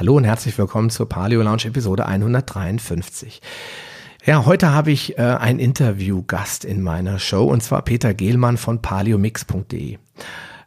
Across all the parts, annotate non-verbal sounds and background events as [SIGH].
Hallo und herzlich willkommen zur Paleo Lounge Episode 153. Ja, heute habe ich äh, einen Interviewgast in meiner Show und zwar Peter Gehlmann von paleomix.de.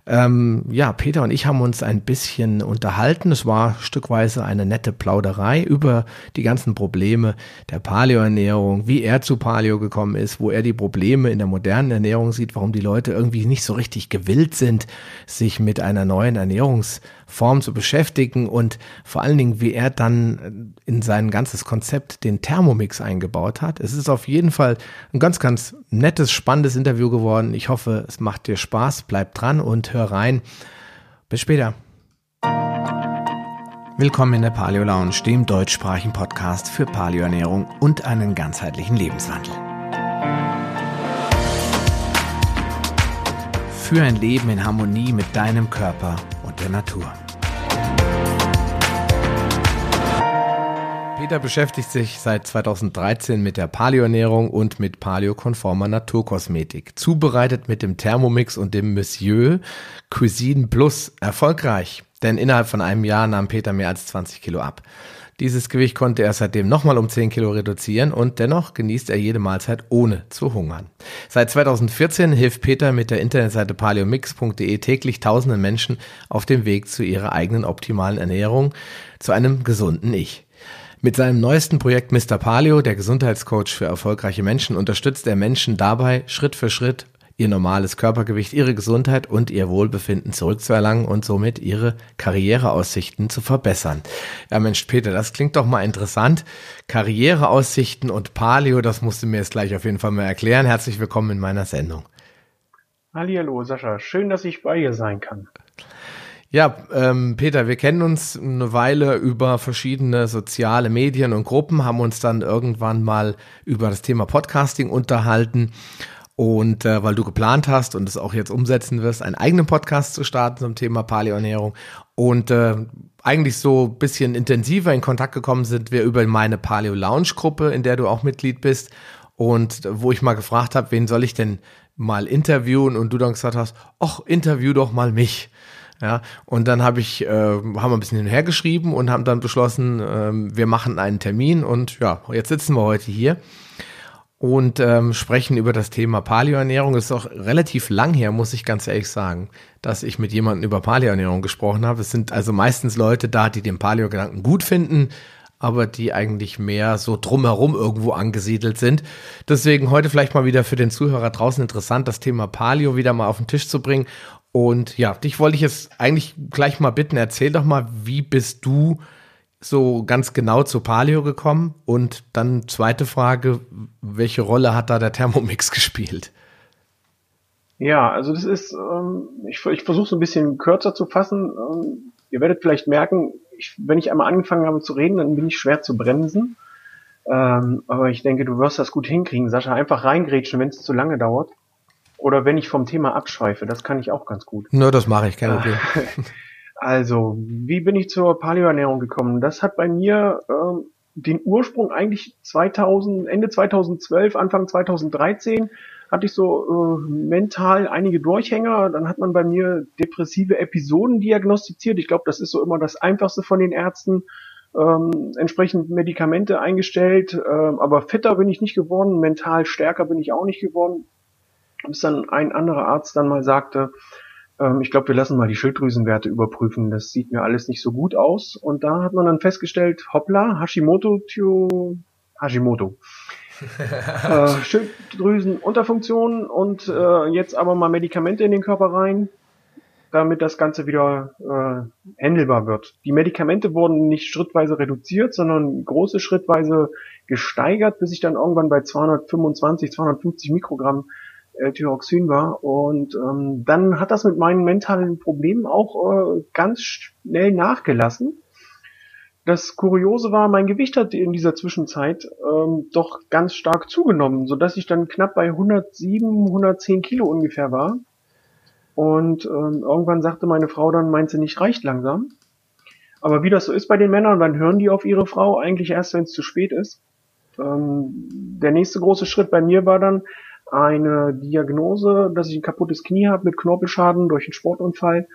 Ähm, ja, Peter und ich haben uns ein bisschen unterhalten. Es war stückweise eine nette Plauderei über die ganzen Probleme der Paleoernährung, wie er zu Paleo gekommen ist, wo er die Probleme in der modernen Ernährung sieht, warum die Leute irgendwie nicht so richtig gewillt sind, sich mit einer neuen Ernährungs Form zu beschäftigen und vor allen Dingen, wie er dann in sein ganzes Konzept den Thermomix eingebaut hat. Es ist auf jeden Fall ein ganz, ganz nettes, spannendes Interview geworden. Ich hoffe, es macht dir Spaß. Bleib dran und hör rein. Bis später. Willkommen in der Paleo Lounge, dem deutschsprachigen Podcast für Paleoernährung und einen ganzheitlichen Lebenswandel. Für ein Leben in Harmonie mit deinem Körper der Natur. Peter beschäftigt sich seit 2013 mit der Paleoernährung und mit paleokonformer Naturkosmetik. Zubereitet mit dem Thermomix und dem Monsieur Cuisine Plus erfolgreich. Denn innerhalb von einem Jahr nahm Peter mehr als 20 Kilo ab. Dieses Gewicht konnte er seitdem nochmal um 10 Kilo reduzieren und dennoch genießt er jede Mahlzeit ohne zu hungern. Seit 2014 hilft Peter mit der Internetseite paleomix.de täglich tausenden Menschen auf dem Weg zu ihrer eigenen optimalen Ernährung, zu einem gesunden Ich. Mit seinem neuesten Projekt Mr. Paleo, der Gesundheitscoach für erfolgreiche Menschen, unterstützt er Menschen dabei, Schritt für Schritt ihr normales Körpergewicht, ihre Gesundheit und ihr Wohlbefinden zurückzuerlangen und somit ihre Karriereaussichten zu verbessern. Ja Mensch, Peter, das klingt doch mal interessant. Karriereaussichten und Paleo, das musst du mir jetzt gleich auf jeden Fall mal erklären. Herzlich willkommen in meiner Sendung. Hallo Sascha, schön, dass ich bei dir sein kann. Ja, ähm, Peter, wir kennen uns eine Weile über verschiedene soziale Medien und Gruppen, haben uns dann irgendwann mal über das Thema Podcasting unterhalten. Und äh, weil du geplant hast und es auch jetzt umsetzen wirst, einen eigenen Podcast zu starten zum Thema Paleoernährung. Und äh, eigentlich so bisschen intensiver in Kontakt gekommen sind wir über meine Paleo Lounge Gruppe, in der du auch Mitglied bist. Und wo ich mal gefragt habe, wen soll ich denn mal interviewen? Und du dann gesagt hast, ach, interview doch mal mich. Ja, und dann habe ich, äh, haben wir ein bisschen hinher geschrieben und haben dann beschlossen, äh, wir machen einen Termin. Und ja, jetzt sitzen wir heute hier und ähm, sprechen über das Thema Paleoernährung. Es ist auch relativ lang her, muss ich ganz ehrlich sagen, dass ich mit jemandem über Paleoernährung gesprochen habe. Es sind also meistens Leute da, die den Paleo-Gedanken gut finden, aber die eigentlich mehr so drumherum irgendwo angesiedelt sind. Deswegen heute vielleicht mal wieder für den Zuhörer draußen interessant, das Thema Paleo wieder mal auf den Tisch zu bringen und ja, dich wollte ich jetzt eigentlich gleich mal bitten, erzähl doch mal, wie bist du so ganz genau zu Paleo gekommen? Und dann zweite Frage, welche Rolle hat da der Thermomix [LAUGHS] gespielt? Ja, also das ist, ähm, ich, ich versuche es ein bisschen kürzer zu fassen. Ähm, ihr werdet vielleicht merken, ich, wenn ich einmal angefangen habe zu reden, dann bin ich schwer zu bremsen. Ähm, aber ich denke, du wirst das gut hinkriegen, Sascha. Einfach reingrätschen, wenn es zu lange dauert. Oder wenn ich vom Thema abschweife, das kann ich auch ganz gut. Nur das mache ich, kein Problem. [LAUGHS] Also, wie bin ich zur Paleoernährung gekommen? Das hat bei mir ähm, den Ursprung eigentlich 2000, Ende 2012, Anfang 2013 hatte ich so äh, mental einige Durchhänger. Dann hat man bei mir depressive Episoden diagnostiziert. Ich glaube, das ist so immer das Einfachste von den Ärzten. Ähm, entsprechend Medikamente eingestellt, ähm, aber fitter bin ich nicht geworden, mental stärker bin ich auch nicht geworden bis dann ein anderer Arzt dann mal sagte, ähm, ich glaube, wir lassen mal die Schilddrüsenwerte überprüfen, das sieht mir alles nicht so gut aus. Und da hat man dann festgestellt, hoppla, Hashimoto, Tio, Hashimoto. [LAUGHS] äh, Schilddrüsenunterfunktion und äh, jetzt aber mal Medikamente in den Körper rein, damit das Ganze wieder äh, handelbar wird. Die Medikamente wurden nicht schrittweise reduziert, sondern große schrittweise gesteigert, bis ich dann irgendwann bei 225, 250 Mikrogramm äh, Thyroxin war. Und ähm, dann hat das mit meinen mentalen Problemen auch äh, ganz schnell nachgelassen. Das Kuriose war, mein Gewicht hat in dieser Zwischenzeit ähm, doch ganz stark zugenommen, so dass ich dann knapp bei 107, 110 Kilo ungefähr war. Und ähm, irgendwann sagte meine Frau dann, meint sie nicht, reicht langsam. Aber wie das so ist bei den Männern, dann hören die auf ihre Frau eigentlich erst, wenn es zu spät ist. Ähm, der nächste große Schritt bei mir war dann, eine Diagnose, dass ich ein kaputtes Knie habe mit Knorpelschaden durch einen Sportunfall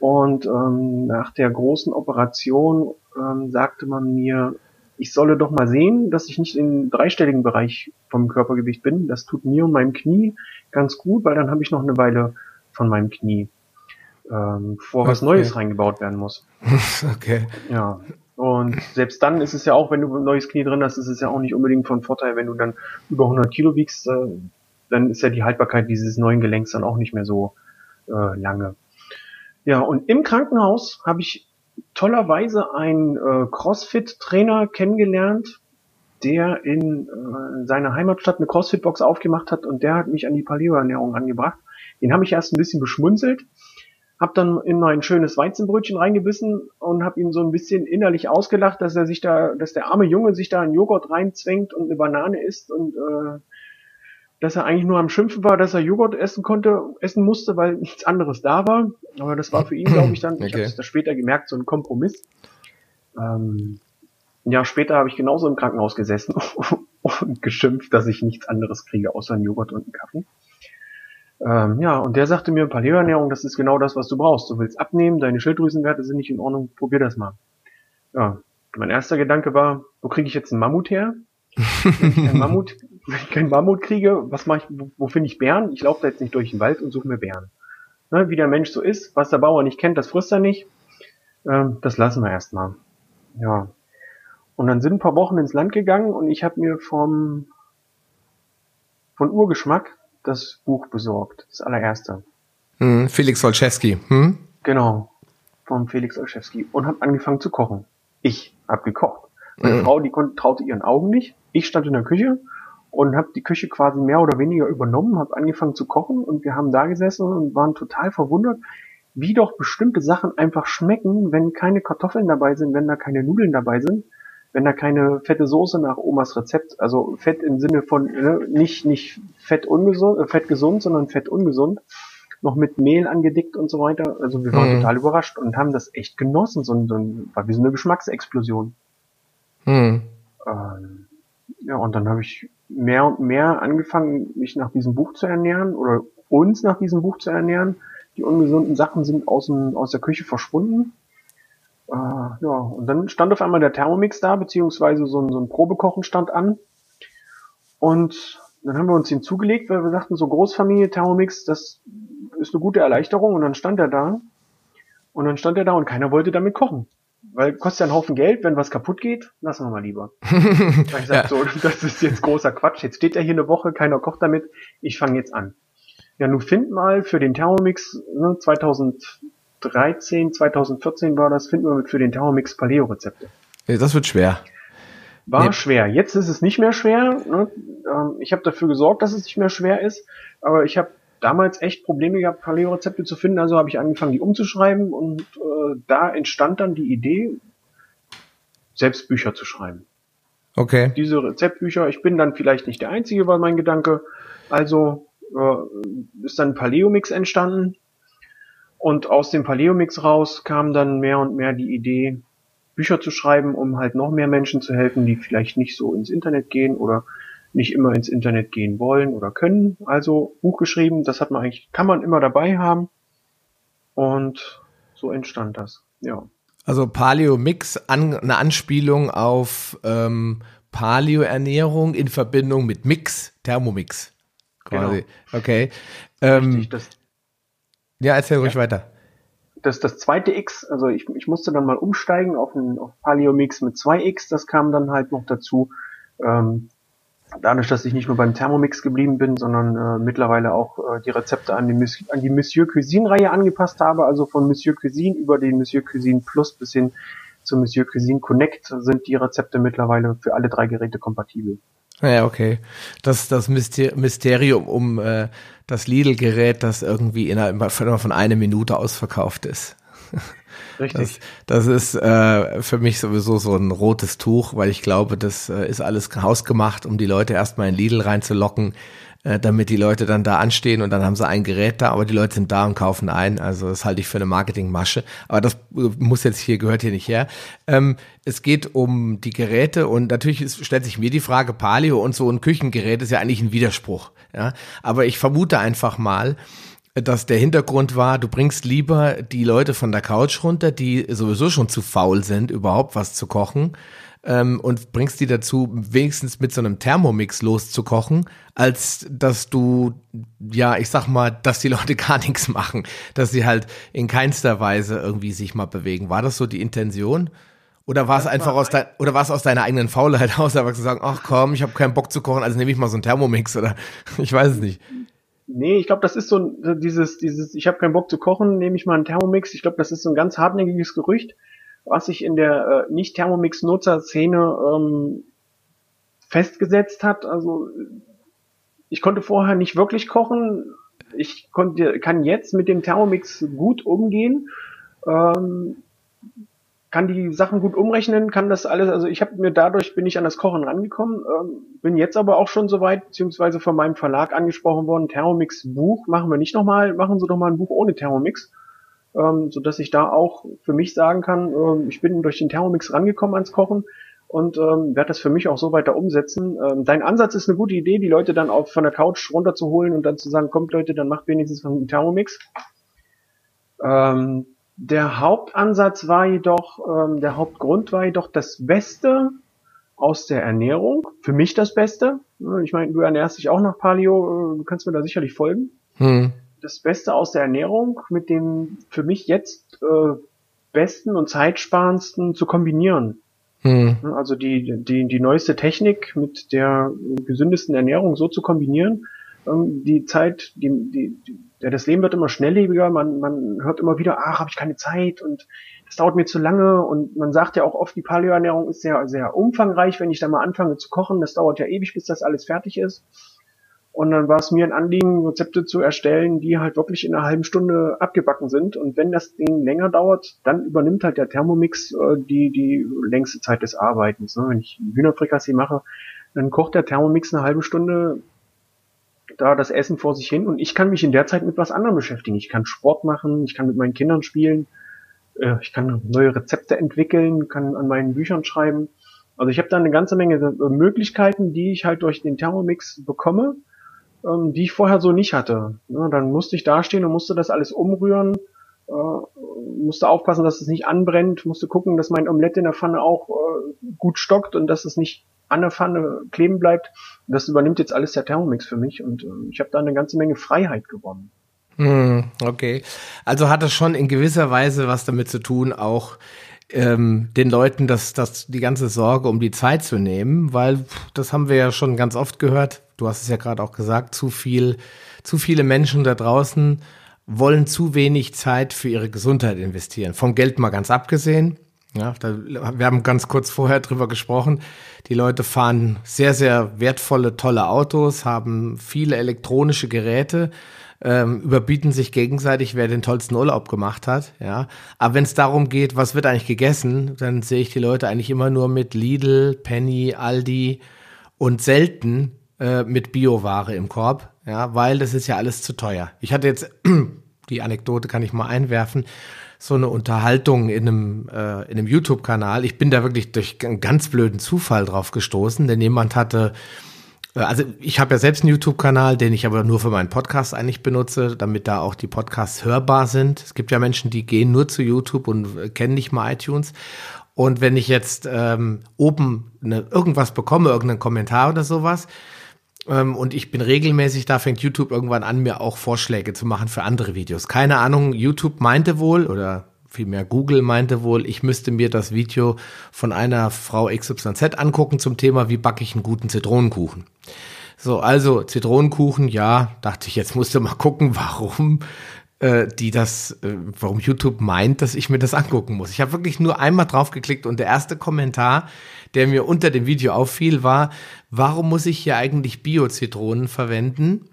Und ähm, nach der großen Operation ähm, sagte man mir, ich solle doch mal sehen, dass ich nicht im dreistelligen Bereich vom Körpergewicht bin. Das tut mir und meinem Knie ganz gut, weil dann habe ich noch eine Weile von meinem Knie, ähm, vor okay. was Neues reingebaut werden muss. [LAUGHS] okay. Ja. Und selbst dann ist es ja auch, wenn du ein neues Knie drin hast, ist es ja auch nicht unbedingt von Vorteil, wenn du dann über 100 Kilo wiegst, äh, dann ist ja die Haltbarkeit dieses neuen Gelenks dann auch nicht mehr so äh, lange. Ja, und im Krankenhaus habe ich tollerweise einen äh, CrossFit-Trainer kennengelernt, der in äh, seiner Heimatstadt eine CrossFit-Box aufgemacht hat und der hat mich an die Paleo-Ernährung angebracht. Den habe ich erst ein bisschen beschmunzelt, habe dann in mein schönes Weizenbrötchen reingebissen und habe ihn so ein bisschen innerlich ausgelacht, dass er sich da, dass der arme Junge sich da einen Joghurt reinzwängt und eine Banane isst und äh, dass er eigentlich nur am Schimpfen war, dass er Joghurt essen konnte, essen musste, weil nichts anderes da war. Aber das war für ihn, glaube ich, dann, okay. ich habe es später gemerkt, so ein Kompromiss. Ähm, ein Jahr später habe ich genauso im Krankenhaus gesessen [LAUGHS] und geschimpft, dass ich nichts anderes kriege, außer einen Joghurt und einen Kaffee. Ähm, ja, und der sagte mir, Paleoernährung, das ist genau das, was du brauchst. Du willst abnehmen, deine Schilddrüsenwerte sind nicht in Ordnung, probier das mal. Ja, mein erster Gedanke war, wo kriege ich jetzt einen Mammut her? [LAUGHS] keinen Mammut, wenn ich keinen Mammut kriege, was mache ich, wo, wo finde ich Bären? Ich laufe da jetzt nicht durch den Wald und suche mir Bären. Ne, wie der Mensch so ist, was der Bauer nicht kennt, das frisst er nicht. Ähm, das lassen wir erstmal. Ja. Und dann sind ein paar Wochen ins Land gegangen und ich habe mir vom von Urgeschmack das Buch besorgt, das allererste. Hm, Felix Olszewski. Hm? Genau, vom Felix Olszewski und habe angefangen zu kochen. Ich habe gekocht. Meine mhm. Frau, die konnte, traute ihren Augen nicht. Ich stand in der Küche und habe die Küche quasi mehr oder weniger übernommen, habe angefangen zu kochen und wir haben da gesessen und waren total verwundert, wie doch bestimmte Sachen einfach schmecken, wenn keine Kartoffeln dabei sind, wenn da keine Nudeln dabei sind, wenn da keine fette Soße nach Omas Rezept, also Fett im Sinne von ne, nicht nicht Fett ungesund, äh, Fett gesund, sondern Fett ungesund, noch mit Mehl angedickt und so weiter. Also wir waren mhm. total überrascht und haben das echt genossen, so, so war wie so eine Geschmacksexplosion. Mhm. Ähm, ja, und dann habe ich mehr und mehr angefangen, mich nach diesem Buch zu ernähren oder uns nach diesem Buch zu ernähren. Die ungesunden Sachen sind aus, dem, aus der Küche verschwunden. Äh, ja, und dann stand auf einmal der Thermomix da, beziehungsweise so ein, so ein Probekochen stand an. Und dann haben wir uns hinzugelegt, weil wir sagten, so Großfamilie Thermomix, das ist eine gute Erleichterung. Und dann stand er da. Und dann stand er da und keiner wollte damit kochen weil kostet ja einen Haufen Geld, wenn was kaputt geht, lassen wir mal lieber. [LAUGHS] ich sag ja. so, [LAUGHS] das ist jetzt großer Quatsch. Jetzt steht er hier eine Woche, keiner kocht damit. Ich fange jetzt an. Ja, nun find mal für den Thermomix ne, 2013, 2014 war das, finden wir für den Thermomix Paleo-Rezepte. Ja, das wird schwer. War nee. schwer. Jetzt ist es nicht mehr schwer. Ne? Ähm, ich habe dafür gesorgt, dass es nicht mehr schwer ist. Aber ich habe damals echt Probleme gehabt, Paleo-Rezepte zu finden, also habe ich angefangen, die umzuschreiben und äh, da entstand dann die Idee, selbst Bücher zu schreiben. Okay. Diese Rezeptbücher, ich bin dann vielleicht nicht der Einzige, war mein Gedanke. Also äh, ist dann Paleo-Mix entstanden und aus dem Paleo-Mix raus kam dann mehr und mehr die Idee, Bücher zu schreiben, um halt noch mehr Menschen zu helfen, die vielleicht nicht so ins Internet gehen oder nicht immer ins Internet gehen wollen oder können. Also Buch geschrieben, das hat man eigentlich, kann man immer dabei haben. Und so entstand das, ja. Also Paleo Mix, an, eine Anspielung auf ähm, Paleo Ernährung in Verbindung mit Mix, Thermomix. Quasi. Genau. Okay. Ähm, Richtig, das, ja, erzähl ruhig ja. weiter. Das, das zweite X, also ich, ich musste dann mal umsteigen auf, ein, auf Paleo Mix mit zwei X, das kam dann halt noch dazu. Ähm, dadurch, dass ich nicht nur beim Thermomix geblieben bin, sondern äh, mittlerweile auch äh, die Rezepte an die, an die Monsieur Cuisine Reihe angepasst habe, also von Monsieur Cuisine über den Monsieur Cuisine Plus bis hin zu Monsieur Cuisine Connect sind die Rezepte mittlerweile für alle drei Geräte kompatibel. Ja, okay. Das das Mysterium um äh, das Lidl-Gerät, das irgendwie innerhalb von einer Minute ausverkauft ist. [LAUGHS] Richtig. Das, das ist äh, für mich sowieso so ein rotes Tuch, weil ich glaube, das äh, ist alles hausgemacht, um die Leute erstmal in Lidl reinzulocken, äh, damit die Leute dann da anstehen und dann haben sie ein Gerät da, aber die Leute sind da und kaufen ein. Also das halte ich für eine Marketingmasche. Aber das äh, muss jetzt hier, gehört hier nicht her. Ähm, es geht um die Geräte und natürlich ist, stellt sich mir die Frage, Palio und so ein Küchengerät ist ja eigentlich ein Widerspruch. Ja? Aber ich vermute einfach mal, dass der Hintergrund war, du bringst lieber die Leute von der Couch runter, die sowieso schon zu faul sind, überhaupt was zu kochen, ähm, und bringst die dazu, wenigstens mit so einem Thermomix loszukochen, als dass du, ja, ich sag mal, dass die Leute [LAUGHS] gar nichts machen, dass sie halt in keinster Weise irgendwie sich mal bewegen. War das so die Intention? Oder war es einfach aus dein, oder war es aus deiner eigenen Faulheit [LAUGHS] aus, einfach zu sagen, ach komm, ich habe keinen Bock zu kochen, also nehme ich mal so einen Thermomix oder [LAUGHS] ich weiß es nicht. Nee, ich glaube, das ist so dieses, dieses, ich habe keinen Bock zu kochen, nehme ich mal einen Thermomix. Ich glaube, das ist so ein ganz hartnäckiges Gerücht, was sich in der äh, Nicht-Thermomix-Nutzer-Szene ähm, festgesetzt hat. Also ich konnte vorher nicht wirklich kochen. Ich konnte, kann jetzt mit dem Thermomix gut umgehen. Ähm, kann die Sachen gut umrechnen, kann das alles, also ich habe mir dadurch bin ich an das Kochen rangekommen, ähm, bin jetzt aber auch schon soweit, beziehungsweise von meinem Verlag angesprochen worden, Thermomix Buch machen wir nicht nochmal, machen Sie doch mal ein Buch ohne Thermomix, ähm, so dass ich da auch für mich sagen kann, äh, ich bin durch den Thermomix rangekommen ans Kochen und ähm, werde das für mich auch so weiter umsetzen. Ähm, dein Ansatz ist eine gute Idee, die Leute dann auch von der Couch runterzuholen und dann zu sagen, kommt Leute, dann macht wenigstens einen Thermomix. Ähm, der Hauptansatz war jedoch, ähm, der Hauptgrund war jedoch das Beste aus der Ernährung. Für mich das Beste. Ich meine, du ernährst dich auch nach Paleo, äh, du kannst mir da sicherlich folgen. Hm. Das Beste aus der Ernährung mit dem für mich jetzt äh, besten und zeitsparendsten zu kombinieren. Hm. Also die, die, die neueste Technik mit der gesündesten Ernährung so zu kombinieren, ähm, die Zeit, die, die, ja, das Leben wird immer schnelllebiger, man, man hört immer wieder, ach, habe ich keine Zeit und das dauert mir zu lange und man sagt ja auch oft, die Paleoernährung ist sehr, sehr umfangreich, wenn ich da mal anfange zu kochen, das dauert ja ewig, bis das alles fertig ist. Und dann war es mir ein Anliegen, Rezepte zu erstellen, die halt wirklich in einer halben Stunde abgebacken sind. Und wenn das Ding länger dauert, dann übernimmt halt der Thermomix äh, die, die längste Zeit des Arbeitens. Ne? Wenn ich Hühnerfrikassee mache, dann kocht der Thermomix eine halbe Stunde da das Essen vor sich hin und ich kann mich in der Zeit mit was anderem beschäftigen. Ich kann Sport machen, ich kann mit meinen Kindern spielen, äh, ich kann neue Rezepte entwickeln, kann an meinen Büchern schreiben. Also ich habe da eine ganze Menge Möglichkeiten, die ich halt durch den Thermomix bekomme, ähm, die ich vorher so nicht hatte. Ja, dann musste ich dastehen und musste das alles umrühren, äh, musste aufpassen, dass es nicht anbrennt, musste gucken, dass mein Omelette in der Pfanne auch äh, gut stockt und dass es nicht an der Pfanne kleben bleibt. Das übernimmt jetzt alles der Thermomix für mich und äh, ich habe da eine ganze Menge Freiheit gewonnen. Hm, okay. Also hat das schon in gewisser Weise was damit zu tun, auch ähm, den Leuten das, das, die ganze Sorge um die Zeit zu nehmen, weil das haben wir ja schon ganz oft gehört. Du hast es ja gerade auch gesagt, zu viel, zu viele Menschen da draußen wollen zu wenig Zeit für ihre Gesundheit investieren. Vom Geld mal ganz abgesehen. Ja, da, wir haben ganz kurz vorher drüber gesprochen. Die Leute fahren sehr, sehr wertvolle, tolle Autos, haben viele elektronische Geräte, ähm, überbieten sich gegenseitig, wer den tollsten Urlaub gemacht hat. Ja, aber wenn es darum geht, was wird eigentlich gegessen, dann sehe ich die Leute eigentlich immer nur mit Lidl, Penny, Aldi und selten äh, mit Bioware im Korb. Ja, weil das ist ja alles zu teuer. Ich hatte jetzt [CLEARS THROAT] die Anekdote kann ich mal einwerfen so eine Unterhaltung in einem, äh, in einem YouTube-Kanal. Ich bin da wirklich durch einen ganz blöden Zufall drauf gestoßen, denn jemand hatte, äh, also ich habe ja selbst einen YouTube-Kanal, den ich aber nur für meinen Podcast eigentlich benutze, damit da auch die Podcasts hörbar sind. Es gibt ja Menschen, die gehen nur zu YouTube und äh, kennen nicht mal iTunes. Und wenn ich jetzt ähm, oben eine, irgendwas bekomme, irgendeinen Kommentar oder sowas, und ich bin regelmäßig, da fängt YouTube irgendwann an, mir auch Vorschläge zu machen für andere Videos. Keine Ahnung, YouTube meinte wohl oder vielmehr Google meinte wohl, ich müsste mir das Video von einer Frau XYZ angucken zum Thema, wie backe ich einen guten Zitronenkuchen. So, also Zitronenkuchen, ja, dachte ich, jetzt musst du mal gucken, [LAUGHS] warum äh, die das, äh, warum YouTube meint, dass ich mir das angucken muss. Ich habe wirklich nur einmal draufgeklickt und der erste Kommentar, der mir unter dem Video auffiel, war, warum muss ich hier eigentlich Bio-Zitronen verwenden?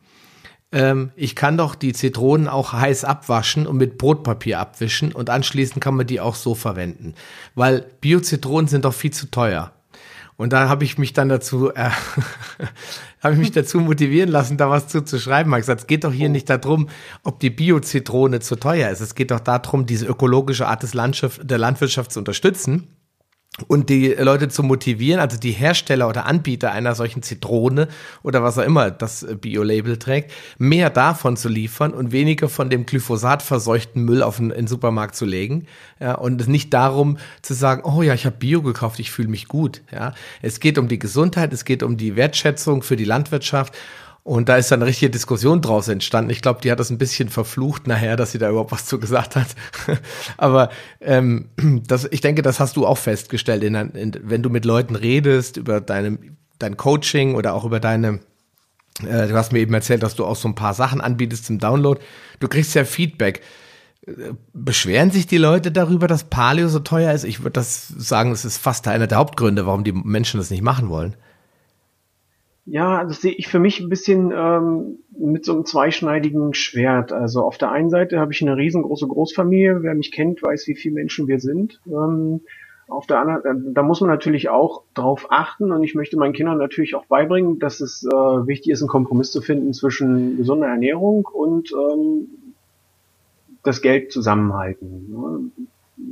Ähm, ich kann doch die Zitronen auch heiß abwaschen und mit Brotpapier abwischen und anschließend kann man die auch so verwenden. Weil Bio-Zitronen sind doch viel zu teuer. Und da habe ich mich dann dazu, äh, [LAUGHS] habe ich mich dazu motivieren lassen, da was zu, zu schreiben. Ich gesagt, es geht doch hier nicht darum, ob die Bio-Zitrone zu teuer ist. Es geht doch darum, diese ökologische Art des Landschaft, der Landwirtschaft zu unterstützen. Und die Leute zu motivieren, also die Hersteller oder Anbieter einer solchen Zitrone oder was auch immer das Bio-Label trägt, mehr davon zu liefern und weniger von dem Glyphosat verseuchten Müll auf den, den Supermarkt zu legen. Ja, und nicht darum zu sagen, oh ja, ich habe Bio gekauft, ich fühle mich gut. Ja, es geht um die Gesundheit, es geht um die Wertschätzung für die Landwirtschaft und da ist dann eine richtige Diskussion draus entstanden. Ich glaube, die hat das ein bisschen verflucht nachher, dass sie da überhaupt was zu gesagt hat. [LAUGHS] Aber ähm, [CLEARS THROAT] das, ich denke, das hast du auch festgestellt, in, in, wenn du mit Leuten redest über deine, dein Coaching oder auch über deine, äh, du hast mir eben erzählt, dass du auch so ein paar Sachen anbietest zum Download. Du kriegst ja Feedback. Beschweren sich die Leute darüber, dass Paleo so teuer ist? Ich würde das sagen, das ist fast einer der Hauptgründe, warum die Menschen das nicht machen wollen. Ja, das sehe ich für mich ein bisschen ähm, mit so einem zweischneidigen Schwert. Also auf der einen Seite habe ich eine riesengroße Großfamilie. Wer mich kennt, weiß, wie viele Menschen wir sind. Ähm, auf der anderen, äh, da muss man natürlich auch drauf achten und ich möchte meinen Kindern natürlich auch beibringen, dass es äh, wichtig ist, einen Kompromiss zu finden zwischen gesunder Ernährung und ähm, das Geld zusammenhalten.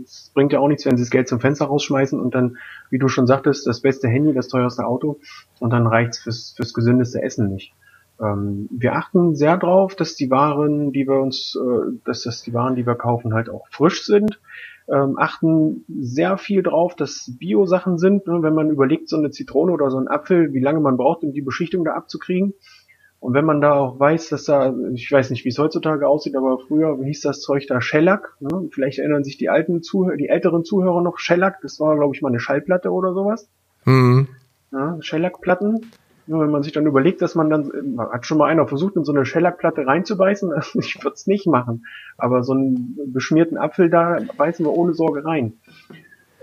Es bringt ja auch nichts, wenn sie das Geld zum Fenster rausschmeißen und dann, wie du schon sagtest, das beste Handy, das teuerste Auto und dann reicht's fürs, fürs gesündeste Essen nicht. Ähm, wir achten sehr drauf, dass die Waren, die wir uns, äh, dass das die Waren, die wir kaufen, halt auch frisch sind. Ähm, achten sehr viel drauf, dass Bio-Sachen sind. Ne? Wenn man überlegt, so eine Zitrone oder so ein Apfel, wie lange man braucht, um die Beschichtung da abzukriegen, und wenn man da auch weiß, dass da, ich weiß nicht, wie es heutzutage aussieht, aber früher hieß das Zeug da Shellac. Ne? Vielleicht erinnern sich die alten Zuhörer, die älteren Zuhörer noch Shellac. Das war, glaube ich, mal eine Schallplatte oder sowas. Mhm. Ja, Shellac-Platten. Wenn man sich dann überlegt, dass man dann, hat schon mal einer versucht, in so eine Shellac-Platte reinzubeißen, [LAUGHS] ich würde es nicht machen. Aber so einen beschmierten Apfel da beißen wir ohne Sorge rein.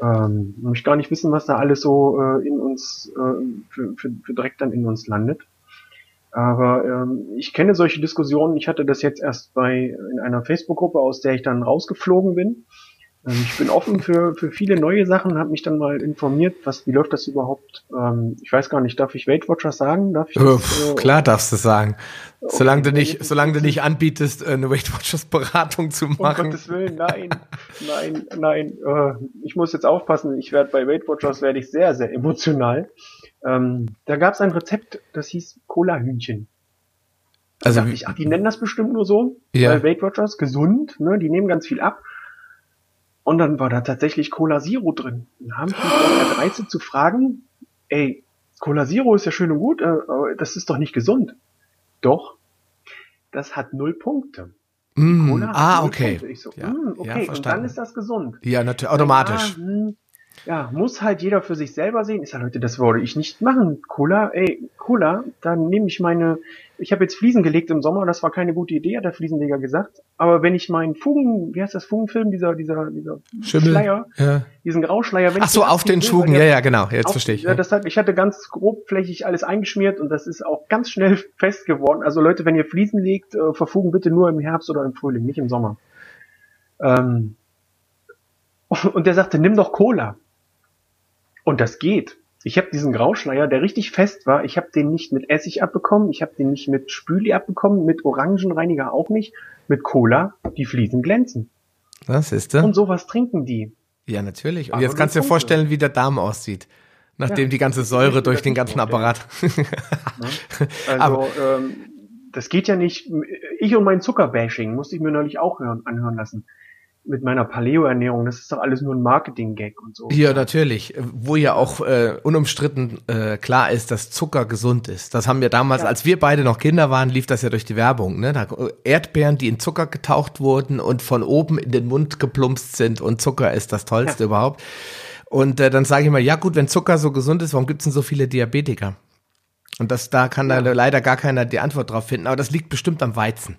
Ähm, möchte gar nicht wissen, was da alles so äh, in uns, äh, für, für, für Dreck dann in uns landet. Aber ähm, ich kenne solche Diskussionen. Ich hatte das jetzt erst bei in einer Facebook-Gruppe, aus der ich dann rausgeflogen bin. Ähm, ich bin offen für, für viele neue Sachen, habe mich dann mal informiert, was wie läuft das überhaupt? Ähm, ich weiß gar nicht, darf ich Weight Watchers sagen? Darf ich das, Uff, äh, klar darfst du sagen. Okay, solange du nicht, solange du nicht anbietest, eine Weight Watchers Beratung zu machen. Um Gottes Willen, nein, nein, nein. Äh, ich muss jetzt aufpassen. Ich werde bei Weight Watchers werde ich sehr, sehr emotional. Ähm, da gab es ein Rezept, das hieß Cola-Hühnchen. Also ich, ach, die nennen das bestimmt nur so, ja. weil Weight Watchers gesund, ne, die nehmen ganz viel ab. Und dann war da tatsächlich Cola Zero drin. Dann haben mich oh. erdreistet zu fragen, ey, Cola Zero ist ja schön und gut, äh, aber das ist doch nicht gesund. Doch, das hat null Punkte. Mm, Cola ah, okay. Ich so, ja, mm, okay, ja, und dann ist das gesund. Ja, natürlich, automatisch. Ja, hm, ja, muss halt jeder für sich selber sehen. Ist ja Leute, das würde ich nicht machen. Cola, ey, Cola, dann nehme ich meine, ich habe jetzt Fliesen gelegt im Sommer, das war keine gute Idee, hat der Fliesenleger gesagt. Aber wenn ich meinen Fugen, wie heißt das Fugenfilm, dieser, dieser, dieser Schimmel, Schleier, ja. diesen Grauschleier, wenn Ach so, auf den Schuhen, ja, ja, genau, jetzt auf, verstehe ich. Ja, das hat, ich hatte ganz grobflächig alles eingeschmiert und das ist auch ganz schnell fest geworden. Also Leute, wenn ihr Fliesen legt, äh, verfugen bitte nur im Herbst oder im Frühling, nicht im Sommer. Ähm, [LAUGHS] und der sagte, nimm doch Cola. Und das geht. Ich habe diesen Grauschleier, der richtig fest war, ich habe den nicht mit Essig abbekommen, ich habe den nicht mit Spüli abbekommen, mit Orangenreiniger auch nicht, mit Cola, die Fliesen glänzen. Was ist das? Und sowas trinken die. Ja, natürlich. Und Aber jetzt kannst du dir vorstellen, wie der Darm aussieht. Nachdem ja, die ganze Säure durch den ganzen Apparat. [LAUGHS] also, Aber, ähm, das geht ja nicht. Ich und mein Zuckerbashing musste ich mir neulich auch hören, anhören lassen mit meiner Paleo-Ernährung, das ist doch alles nur ein Marketing-Gag und so. Ja, natürlich. Wo ja auch äh, unumstritten äh, klar ist, dass Zucker gesund ist. Das haben wir damals, ja. als wir beide noch Kinder waren, lief das ja durch die Werbung. Ne? Da, Erdbeeren, die in Zucker getaucht wurden und von oben in den Mund geplumpst sind und Zucker ist das Tollste ja. überhaupt. Und äh, dann sage ich mal, ja gut, wenn Zucker so gesund ist, warum gibt es denn so viele Diabetiker? Und das, da kann ja. da leider gar keiner die Antwort drauf finden. Aber das liegt bestimmt am Weizen.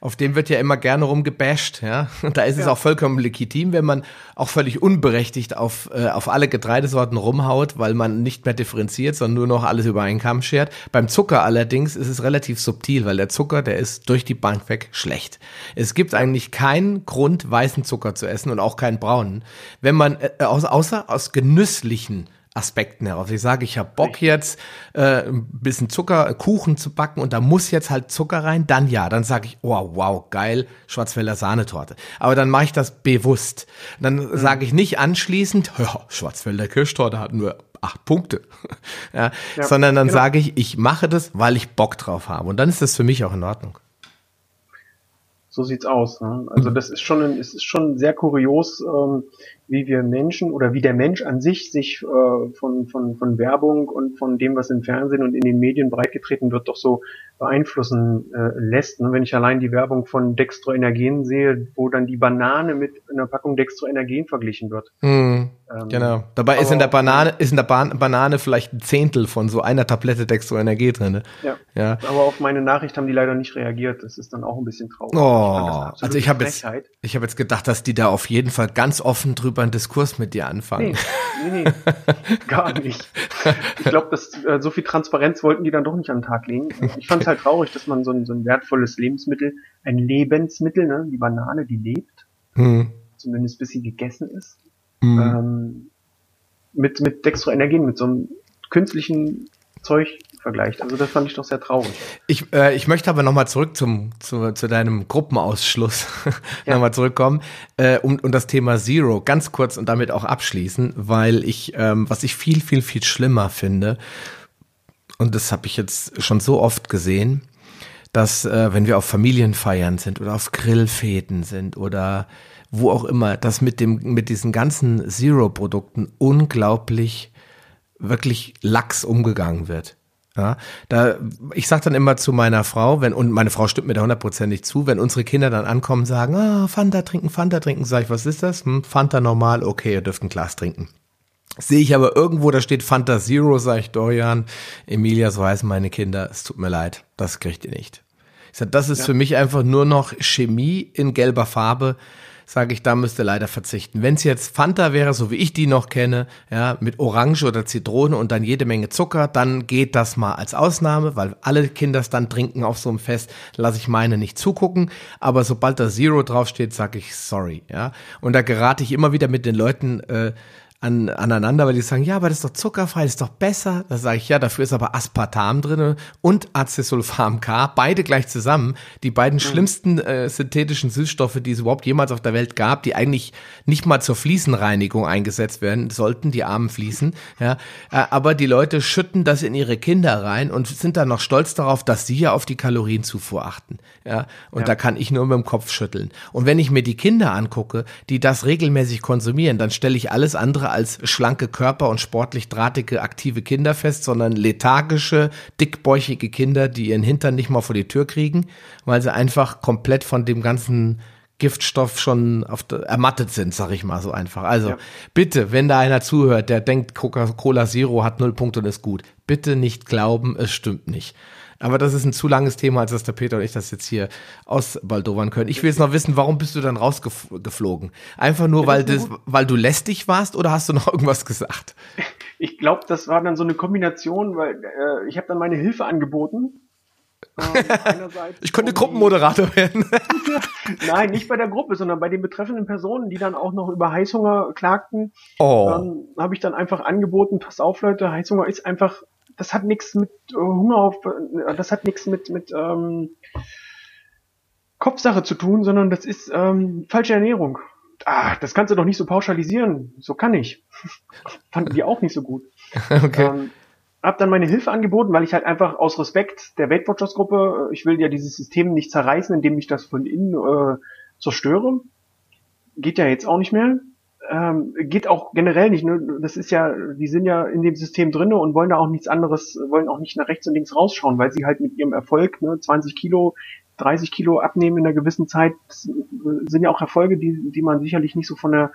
Auf dem wird ja immer gerne rumgebasht, ja. Und da ist ja. es auch vollkommen legitim, wenn man auch völlig unberechtigt auf, äh, auf alle Getreidesorten rumhaut, weil man nicht mehr differenziert, sondern nur noch alles über einen Kamm schert. Beim Zucker allerdings ist es relativ subtil, weil der Zucker, der ist durch die Bank weg schlecht. Es gibt eigentlich keinen Grund, weißen Zucker zu essen und auch keinen braunen. Wenn man, äh, außer aus genüsslichen Aspekten heraus. Ich sage, ich habe Bock jetzt, äh, ein bisschen Zucker, Kuchen zu backen und da muss jetzt halt Zucker rein, dann ja, dann sage ich, oh wow, geil, Schwarzwälder Sahnetorte. Aber dann mache ich das bewusst. Dann mhm. sage ich nicht anschließend, [LAUGHS] ja, Schwarzwälder Kirschtorte hat nur acht Punkte. [LAUGHS] ja, ja, sondern dann genau. sage ich, ich mache das, weil ich Bock drauf habe. Und dann ist das für mich auch in Ordnung. So sieht's aus. Ne? Also das ist schon, es ist schon sehr kurios, ähm, wie wir Menschen oder wie der Mensch an sich sich äh, von, von, von Werbung und von dem, was im Fernsehen und in den Medien breitgetreten wird, doch so beeinflussen äh, lässt. Ne? Wenn ich allein die Werbung von Dextroenergen sehe, wo dann die Banane mit einer Packung Dextroenergen verglichen wird. Mm, ähm, genau. Dabei ist in der Banane ist in der Ban Banane vielleicht ein Zehntel von so einer Tablette Dextroenergie drin. Ne? Ja. ja. Aber auf meine Nachricht haben die leider nicht reagiert. Das ist dann auch ein bisschen traurig. Oh, ich also ich habe jetzt ich habe jetzt gedacht, dass die da auf jeden Fall ganz offen drüber einen Diskurs mit dir anfangen. Nee, nee, nee [LAUGHS] gar nicht. Ich glaube, dass äh, so viel Transparenz wollten die dann doch nicht an den Tag legen. Ich fand halt traurig, dass man so ein, so ein wertvolles Lebensmittel, ein Lebensmittel, ne, die Banane, die lebt, hm. zumindest bis sie gegessen ist, hm. ähm, mit, mit Dextroenergien, mit so einem künstlichen Zeug vergleicht. Also das fand ich doch sehr traurig. Ich, äh, ich möchte aber nochmal zurück zum, zu, zu deinem Gruppenausschluss [LAUGHS] ja. nochmal zurückkommen äh, um, um das Thema Zero ganz kurz und damit auch abschließen, weil ich, ähm, was ich viel, viel, viel schlimmer finde, und das habe ich jetzt schon so oft gesehen, dass äh, wenn wir auf Familienfeiern sind oder auf Grillfäden sind oder wo auch immer, dass mit dem mit diesen ganzen Zero-Produkten unglaublich wirklich lax umgegangen wird. Ja, da, ich sag dann immer zu meiner Frau, wenn, und meine Frau stimmt mir da hundertprozentig zu, wenn unsere Kinder dann ankommen, sagen, ah, Fanta trinken, Fanta trinken, sag ich, was ist das? Hm, Fanta normal, okay, ihr dürft ein Glas trinken. Sehe ich aber irgendwo, da steht Fanta Zero, sag ich Dorian, Emilia, so heißen meine Kinder, es tut mir leid, das kriegt ihr nicht. Ich sag, das ist ja. für mich einfach nur noch Chemie in gelber Farbe, sage ich, da müsste leider verzichten. Wenn es jetzt Fanta wäre, so wie ich die noch kenne, ja, mit Orange oder Zitrone und dann jede Menge Zucker, dann geht das mal als Ausnahme, weil alle Kinder es dann trinken auf so einem Fest, lasse ich meine nicht zugucken. Aber sobald da Zero draufsteht, sage ich sorry, ja. Und da gerate ich immer wieder mit den Leuten äh, an, aneinander, weil die sagen, ja, aber das ist doch zuckerfrei, das ist doch besser. Da sage ich, ja, dafür ist aber Aspartam drin und Acesulfam K, beide gleich zusammen. Die beiden mhm. schlimmsten äh, synthetischen Süßstoffe, die es überhaupt jemals auf der Welt gab, die eigentlich nicht mal zur Fliesenreinigung eingesetzt werden sollten, die armen Fliesen. [LAUGHS] Ja, äh, aber die Leute schütten das in ihre Kinder rein und sind dann noch stolz darauf, dass sie ja auf die Kalorienzufuhr achten. Ja, und ja. da kann ich nur mit dem Kopf schütteln. Und wenn ich mir die Kinder angucke, die das regelmäßig konsumieren, dann stelle ich alles andere als schlanke Körper und sportlich drahtige, aktive Kinder fest, sondern lethargische, dickbäuchige Kinder, die ihren Hintern nicht mal vor die Tür kriegen, weil sie einfach komplett von dem ganzen Giftstoff schon auf der, ermattet sind, sag ich mal so einfach. Also ja. bitte, wenn da einer zuhört, der denkt, Coca-Cola Zero hat null Punkte und ist gut, bitte nicht glauben, es stimmt nicht. Aber das ist ein zu langes Thema, als dass der Peter und ich das jetzt hier ausbaldowern können. Ich will jetzt noch wissen, warum bist du dann rausgeflogen? Einfach nur, weil, das, weil du lästig warst oder hast du noch irgendwas gesagt? [LAUGHS] Ich glaube, das war dann so eine Kombination, weil äh, ich habe dann meine Hilfe angeboten. [LAUGHS] Ähm, ich könnte Gruppenmoderator werden. [LAUGHS] Nein, nicht bei der Gruppe, sondern bei den betreffenden Personen, die dann auch noch über Heißhunger klagten. Oh. Ähm, habe ich dann einfach angeboten, pass auf Leute, Heißhunger ist einfach das hat nichts mit äh, Hunger auf, äh, das hat nichts mit mit ähm, Kopfsache zu tun, sondern das ist ähm, falsche Ernährung. Ah, das kannst du doch nicht so pauschalisieren. So kann ich. [LAUGHS] Fanden die auch nicht so gut. [LAUGHS] okay. Ähm, hab dann meine Hilfe angeboten, weil ich halt einfach aus Respekt der Weight Watchers Gruppe, ich will ja dieses System nicht zerreißen, indem ich das von innen äh, zerstöre. Geht ja jetzt auch nicht mehr ähm, geht auch generell nicht. Ne? Das ist ja, die sind ja in dem System drinne und wollen da auch nichts anderes, wollen auch nicht nach rechts und links rausschauen, weil sie halt mit ihrem Erfolg, ne, 20 Kilo, 30 Kilo abnehmen in einer gewissen Zeit, sind ja auch Erfolge, die, die man sicherlich nicht so von der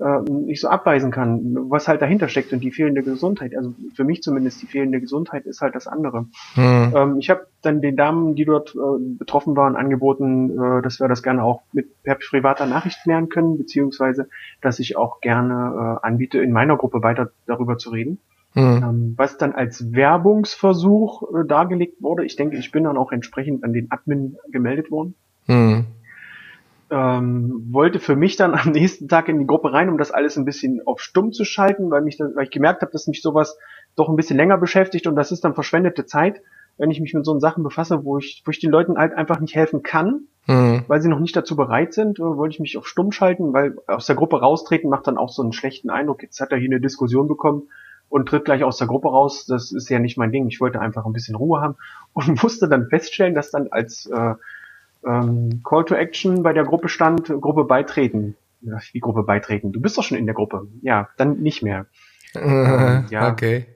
äh, nicht so abweisen kann, was halt dahinter steckt und die fehlende Gesundheit. Also für mich zumindest die fehlende Gesundheit ist halt das andere. Hm. Ähm, ich habe dann den Damen, die dort äh, betroffen waren, angeboten, äh, dass wir das gerne auch mit per privater Nachricht klären können, beziehungsweise dass ich auch gerne äh, anbiete, in meiner Gruppe weiter darüber zu reden. Hm. Ähm, was dann als Werbungsversuch äh, dargelegt wurde. Ich denke, ich bin dann auch entsprechend an den Admin gemeldet worden. Hm. Ähm, wollte für mich dann [LAUGHS] am nächsten Tag in die Gruppe rein, um das alles ein bisschen auf stumm zu schalten, weil mich dann, weil ich gemerkt habe, dass mich sowas doch ein bisschen länger beschäftigt und das ist dann verschwendete Zeit, wenn ich mich mit so Sachen befasse, wo ich, wo ich den Leuten halt einfach nicht helfen kann, mhm. weil sie noch nicht dazu bereit sind, äh, wollte ich mich auf stumm schalten, weil aus der Gruppe raustreten macht dann auch so einen schlechten Eindruck. Jetzt hat er hier eine Diskussion bekommen und tritt gleich aus der Gruppe raus. Das ist ja nicht mein Ding. Ich wollte einfach ein bisschen Ruhe haben und [LAUGHS] musste dann feststellen, dass dann als äh, ähm, Call to Action bei der Gruppe stand, Gruppe beitreten. Wie Gruppe beitreten? Du bist doch schon in der Gruppe. Ja, dann nicht mehr. ähm, [LAUGHS] ja. Okay.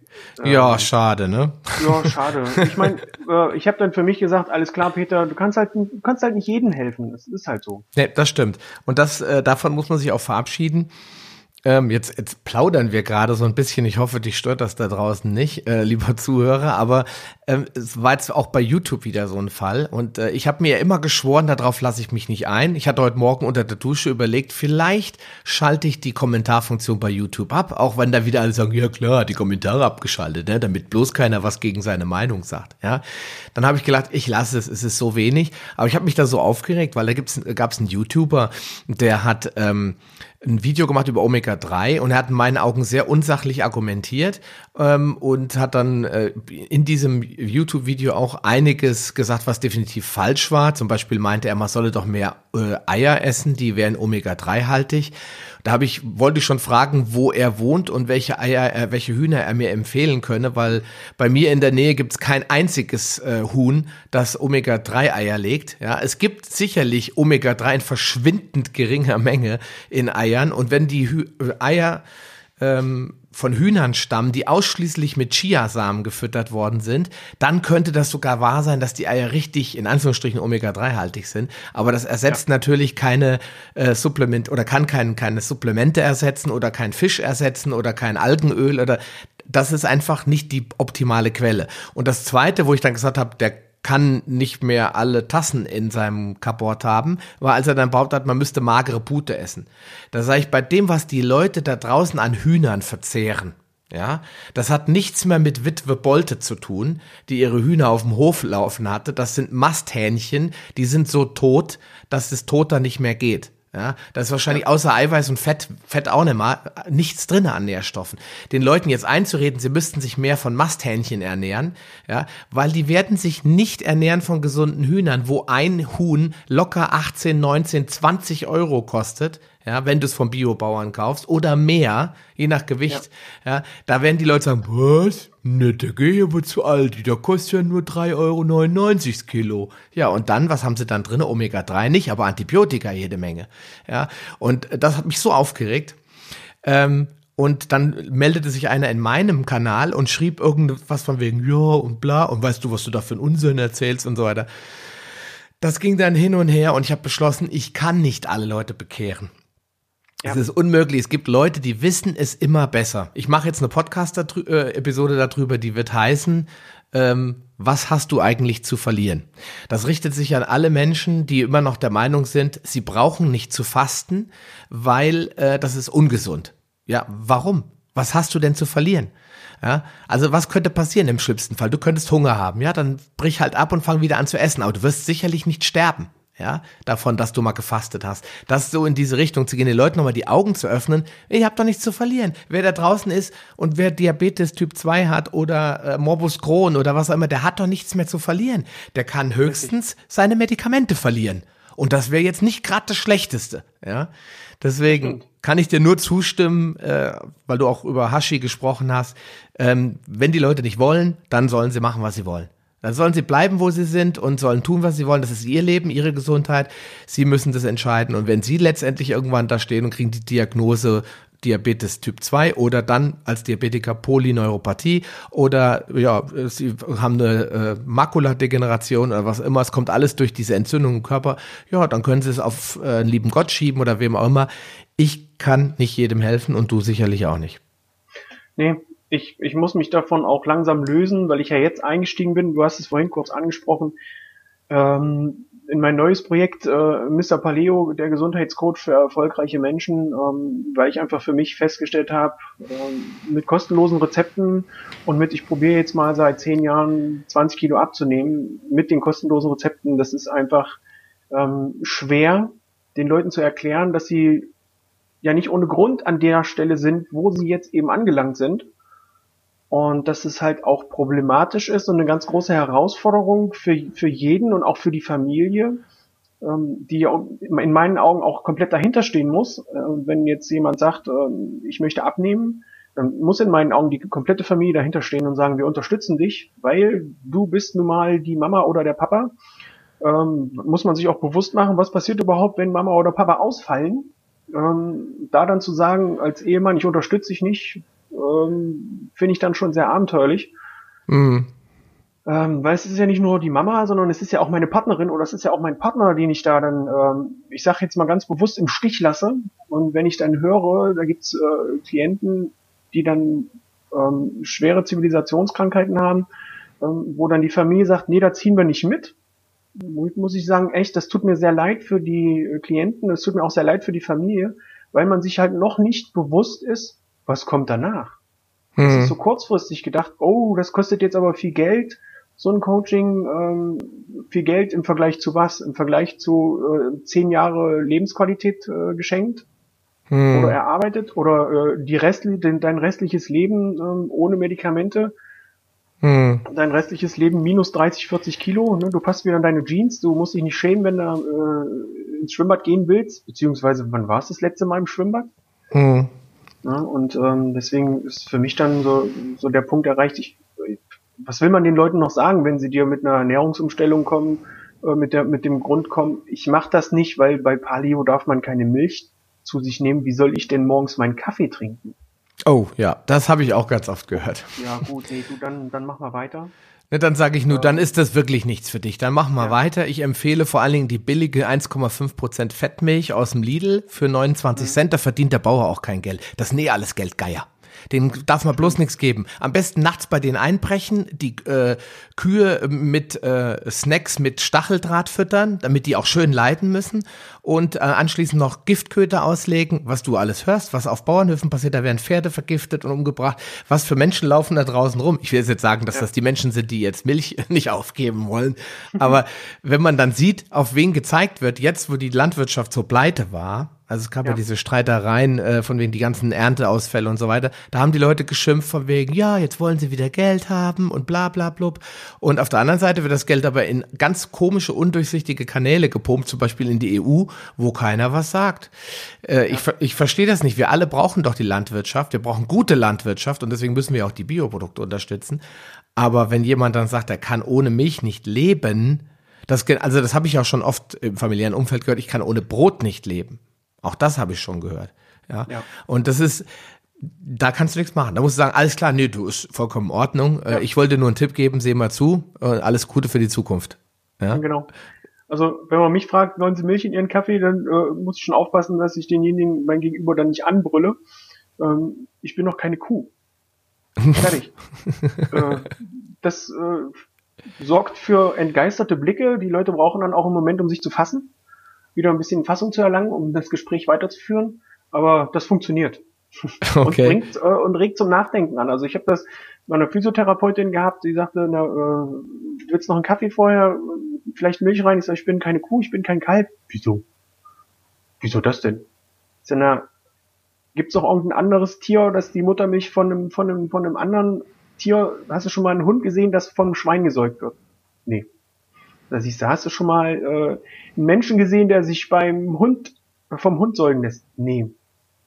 Ja, ähm, schade, ne? Ja, [LAUGHS] schade. Ich meine, äh, ich habe dann für mich gesagt, alles klar, Peter, du kannst halt, du kannst halt nicht jedem helfen. Das ist halt so. Nee, das stimmt. Und das, äh, davon muss man sich auch verabschieden. Ähm, jetzt, jetzt plaudern wir gerade so ein bisschen. Ich hoffe, dich stört das da draußen nicht, äh, lieber [LAUGHS] Zuhörer. Aber ähm, es war jetzt auch bei YouTube wieder so ein Fall. Und äh, ich habe mir ja immer geschworen, darauf lasse ich mich nicht ein. Ich hatte heute Morgen unter der Dusche überlegt, vielleicht schalte ich die Kommentarfunktion bei YouTube ab, auch wenn da wieder alle sagen, ja klar, die Kommentare abgeschaltet, ne, damit bloß keiner was gegen seine Meinung sagt. Ja, dann habe ich gedacht, ich lasse es, es ist so wenig. Aber ich habe mich da so aufgeregt, weil da gab es einen YouTuber, der hat ähm, ein Video gemacht über Omega-3 und er hat in meinen Augen sehr unsachlich argumentiert ähm, und hat dann äh, in diesem YouTube-Video auch einiges gesagt, was definitiv falsch war. Zum Beispiel meinte er, man solle doch mehr äh, Eier essen, die wären Omega-3-haltig. Da habe ich, wollte ich schon fragen, wo er wohnt und welche Eier, äh, welche Hühner er mir empfehlen könne, weil bei mir in der Nähe gibt es kein einziges äh, Huhn, das Omega-3-Eier legt. Ja, es gibt sicherlich Omega-3 in verschwindend geringer Menge in Eiern und wenn die Hü äh, Eier ähm, von Hühnern stammen, die ausschließlich mit Chiasamen gefüttert worden sind, dann könnte das sogar wahr sein, dass die Eier richtig in Anführungsstrichen Omega-3-haltig sind. Aber das ersetzt ja. natürlich keine äh, Supplement oder kann kein, keine Supplemente ersetzen oder kein Fisch ersetzen oder kein Algenöl oder das ist einfach nicht die optimale Quelle. Und das zweite, wo ich dann gesagt habe, der kann nicht mehr alle Tassen in seinem Cupboard haben, war als er dann behauptet hat, man müsste magere Pute essen. Da sage ich, bei dem, was die Leute da draußen an Hühnern verzehren, ja, das hat nichts mehr mit Witwe Bolte zu tun, die ihre Hühner auf dem Hof laufen hatte. Das sind Masthähnchen, die sind so tot, dass es toter nicht mehr geht. Ja, da ist wahrscheinlich außer Eiweiß und Fett, Fett auch nicht mal, nichts drin an Nährstoffen. Den Leuten jetzt einzureden, sie müssten sich mehr von Masthähnchen ernähren, ja, weil die werden sich nicht ernähren von gesunden Hühnern, wo ein Huhn locker 18, 19, 20 Euro kostet, ja, wenn du es vom Biobauern kaufst oder mehr, je nach Gewicht, ja, ja da werden die Leute sagen, was? Ne, der geht aber zu Aldi, da kostet ja nur 3,99 Euro das Kilo. Ja, und dann, was haben sie dann drin? Omega-3 nicht, aber Antibiotika jede Menge. Ja, und das hat mich so aufgeregt. Ähm, und dann meldete sich einer in meinem Kanal und schrieb irgendwas von wegen, ja und bla, und weißt du, was du da für einen Unsinn erzählst und so weiter. Das ging dann hin und her und ich habe beschlossen, ich kann nicht alle Leute bekehren. Ja. Es ist unmöglich. Es gibt Leute, die wissen es immer besser. Ich mache jetzt eine Podcast-Episode darüber, die wird heißen, ähm, was hast du eigentlich zu verlieren? Das richtet sich an alle Menschen, die immer noch der Meinung sind, sie brauchen nicht zu fasten, weil äh, das ist ungesund. Ja, warum? Was hast du denn zu verlieren? Ja, also was könnte passieren im schlimmsten Fall? Du könntest Hunger haben, ja, dann brich halt ab und fang wieder an zu essen, aber du wirst sicherlich nicht sterben ja, davon, dass du mal gefastet hast. Das so in diese Richtung zu gehen, den Leuten nochmal die Augen zu öffnen. Ich habe doch nichts zu verlieren. Wer da draußen ist und wer Diabetes Typ 2 hat oder äh, Morbus Crohn oder was auch immer, der hat doch nichts mehr zu verlieren. Der kann höchstens seine Medikamente verlieren. Und das wäre jetzt nicht gerade das Schlechteste, ja. Deswegen kann ich dir nur zustimmen, äh, weil du auch über Hashi gesprochen hast. Ähm, wenn die Leute nicht wollen, dann sollen sie machen, was sie wollen. Dann sollen sie bleiben, wo sie sind und sollen tun, was sie wollen. Das ist ihr Leben, ihre Gesundheit. Sie müssen das entscheiden. Und wenn sie letztendlich irgendwann da stehen und kriegen die Diagnose Diabetes Typ 2 oder dann als Diabetiker Polyneuropathie oder ja, sie haben eine äh, Makuladegeneration oder was immer, es kommt alles durch diese Entzündung im Körper, ja, dann können sie es auf äh, einen lieben Gott schieben oder wem auch immer. Ich kann nicht jedem helfen und du sicherlich auch nicht. Nee, ich, ich muss mich davon auch langsam lösen, weil ich ja jetzt eingestiegen bin. Du hast es vorhin kurz angesprochen. Ähm, in mein neues Projekt äh, Mr. Paleo, der Gesundheitscode für erfolgreiche Menschen, ähm, weil ich einfach für mich festgestellt habe, äh, mit kostenlosen Rezepten und mit, ich probiere jetzt mal seit zehn Jahren 20 Kilo abzunehmen, mit den kostenlosen Rezepten, das ist einfach ähm, schwer den Leuten zu erklären, dass sie ja nicht ohne Grund an der Stelle sind, wo sie jetzt eben angelangt sind. Und dass es halt auch problematisch ist und eine ganz große Herausforderung für, für jeden und auch für die Familie, ähm, die in meinen Augen auch komplett dahinter stehen muss. Äh, wenn jetzt jemand sagt, äh, ich möchte abnehmen, dann muss in meinen Augen die komplette Familie dahinter stehen und sagen, wir unterstützen dich, weil du bist nun mal die Mama oder der Papa. Ähm, muss man sich auch bewusst machen, was passiert überhaupt, wenn Mama oder Papa ausfallen. Ähm, da dann zu sagen, als Ehemann, ich unterstütze dich nicht, ähm, finde ich dann schon sehr abenteuerlich. Mhm. Ähm, weil es ist ja nicht nur die Mama, sondern es ist ja auch meine Partnerin oder es ist ja auch mein Partner, den ich da dann, ähm, ich sage jetzt mal ganz bewusst, im Stich lasse. Und wenn ich dann höre, da gibt's äh, Klienten, die dann ähm, schwere Zivilisationskrankheiten haben, ähm, wo dann die Familie sagt, nee, da ziehen wir nicht mit. Muss ich sagen, echt, das tut mir sehr leid für die Klienten, es tut mir auch sehr leid für die Familie, weil man sich halt noch nicht bewusst ist, was kommt danach. Hm. Das ist so kurzfristig gedacht, oh, das kostet jetzt aber viel Geld, so ein Coaching, ähm, viel Geld im Vergleich zu was? Im Vergleich zu äh, zehn Jahre Lebensqualität äh, geschenkt hm. oder erarbeitet oder äh, die restli den, dein restliches Leben ähm, ohne Medikamente, hm. dein restliches Leben minus 30, 40 Kilo, ne? du passt wieder in deine Jeans, du musst dich nicht schämen, wenn du äh, ins Schwimmbad gehen willst, beziehungsweise wann war es das letzte Mal im Schwimmbad? Hm. Ja, und ähm, deswegen ist für mich dann so, so der Punkt erreicht, ich, was will man den Leuten noch sagen, wenn sie dir mit einer Ernährungsumstellung kommen, äh, mit, der, mit dem Grund kommen, ich mache das nicht, weil bei Paleo darf man keine Milch zu sich nehmen. Wie soll ich denn morgens meinen Kaffee trinken? Oh ja, das habe ich auch ganz oft gehört. Ja gut, nee, du, dann, dann mach mal weiter. Ne, dann sage ich nur, dann ist das wirklich nichts für dich. Dann mach mal ja. weiter. Ich empfehle vor allen Dingen die billige 1,5% Fettmilch aus dem Lidl für 29 mhm. Cent. Da verdient der Bauer auch kein Geld. Das sind eh alles Geldgeier. Den darf man bloß nichts geben. Am besten nachts bei denen einbrechen, die äh, Kühe mit äh, Snacks mit Stacheldraht füttern, damit die auch schön leiden müssen und äh, anschließend noch Giftköder auslegen, was du alles hörst, was auf Bauernhöfen passiert, da werden Pferde vergiftet und umgebracht. Was für Menschen laufen da draußen rum? Ich will jetzt sagen, dass ja. das die Menschen sind, die jetzt Milch [LAUGHS] nicht aufgeben wollen, aber wenn man dann sieht, auf wen gezeigt wird, jetzt wo die Landwirtschaft so pleite war, also es gab ja, ja diese Streitereien äh, von wegen die ganzen Ernteausfälle und so weiter. Da haben die Leute geschimpft von wegen, ja, jetzt wollen sie wieder Geld haben und bla bla blub. Und auf der anderen Seite wird das Geld aber in ganz komische, undurchsichtige Kanäle gepumpt, zum Beispiel in die EU, wo keiner was sagt. Äh, ja. Ich, ich verstehe das nicht. Wir alle brauchen doch die Landwirtschaft. Wir brauchen gute Landwirtschaft und deswegen müssen wir auch die Bioprodukte unterstützen. Aber wenn jemand dann sagt, er kann ohne Milch nicht leben, das, also das habe ich auch schon oft im familiären Umfeld gehört, ich kann ohne Brot nicht leben. Auch das habe ich schon gehört. Ja? ja. Und das ist, da kannst du nichts machen. Da musst du sagen, alles klar, nee, du ist vollkommen in Ordnung. Äh, ja. Ich wollte nur einen Tipp geben, seh mal zu. Äh, alles Gute für die Zukunft. Ja? Genau. Also wenn man mich fragt, wollen Sie Milch in Ihren Kaffee, dann äh, muss ich schon aufpassen, dass ich denjenigen, mein Gegenüber, dann nicht anbrülle. Ähm, ich bin noch keine Kuh. [LAUGHS] Fertig. äh, das äh, sorgt für entgeisterte Blicke. Die Leute brauchen dann auch einen Moment, um sich zu fassen wieder ein bisschen Fassung zu erlangen, um das Gespräch weiterzuführen. Aber das funktioniert. [LAUGHS] Okay. und, bringt, äh, und regt zum Nachdenken an. Also ich habe das bei einer Physiotherapeutin gehabt, die sagte, na, äh, willst noch einen Kaffee vorher, vielleicht Milch rein? Ich sage, ich bin keine Kuh, ich bin kein Kalb. Wieso? Wieso das denn? Ist ja eine, gibt's doch irgendein anderes Tier, das die Muttermilch von einem, von einem, von einem anderen Tier, hast du schon mal einen Hund gesehen, das vom Schwein gesäugt wird? Nee. Da siehst du, hast du schon mal äh, einen Menschen gesehen, der sich beim Hund vom Hund säugen lässt? Nee.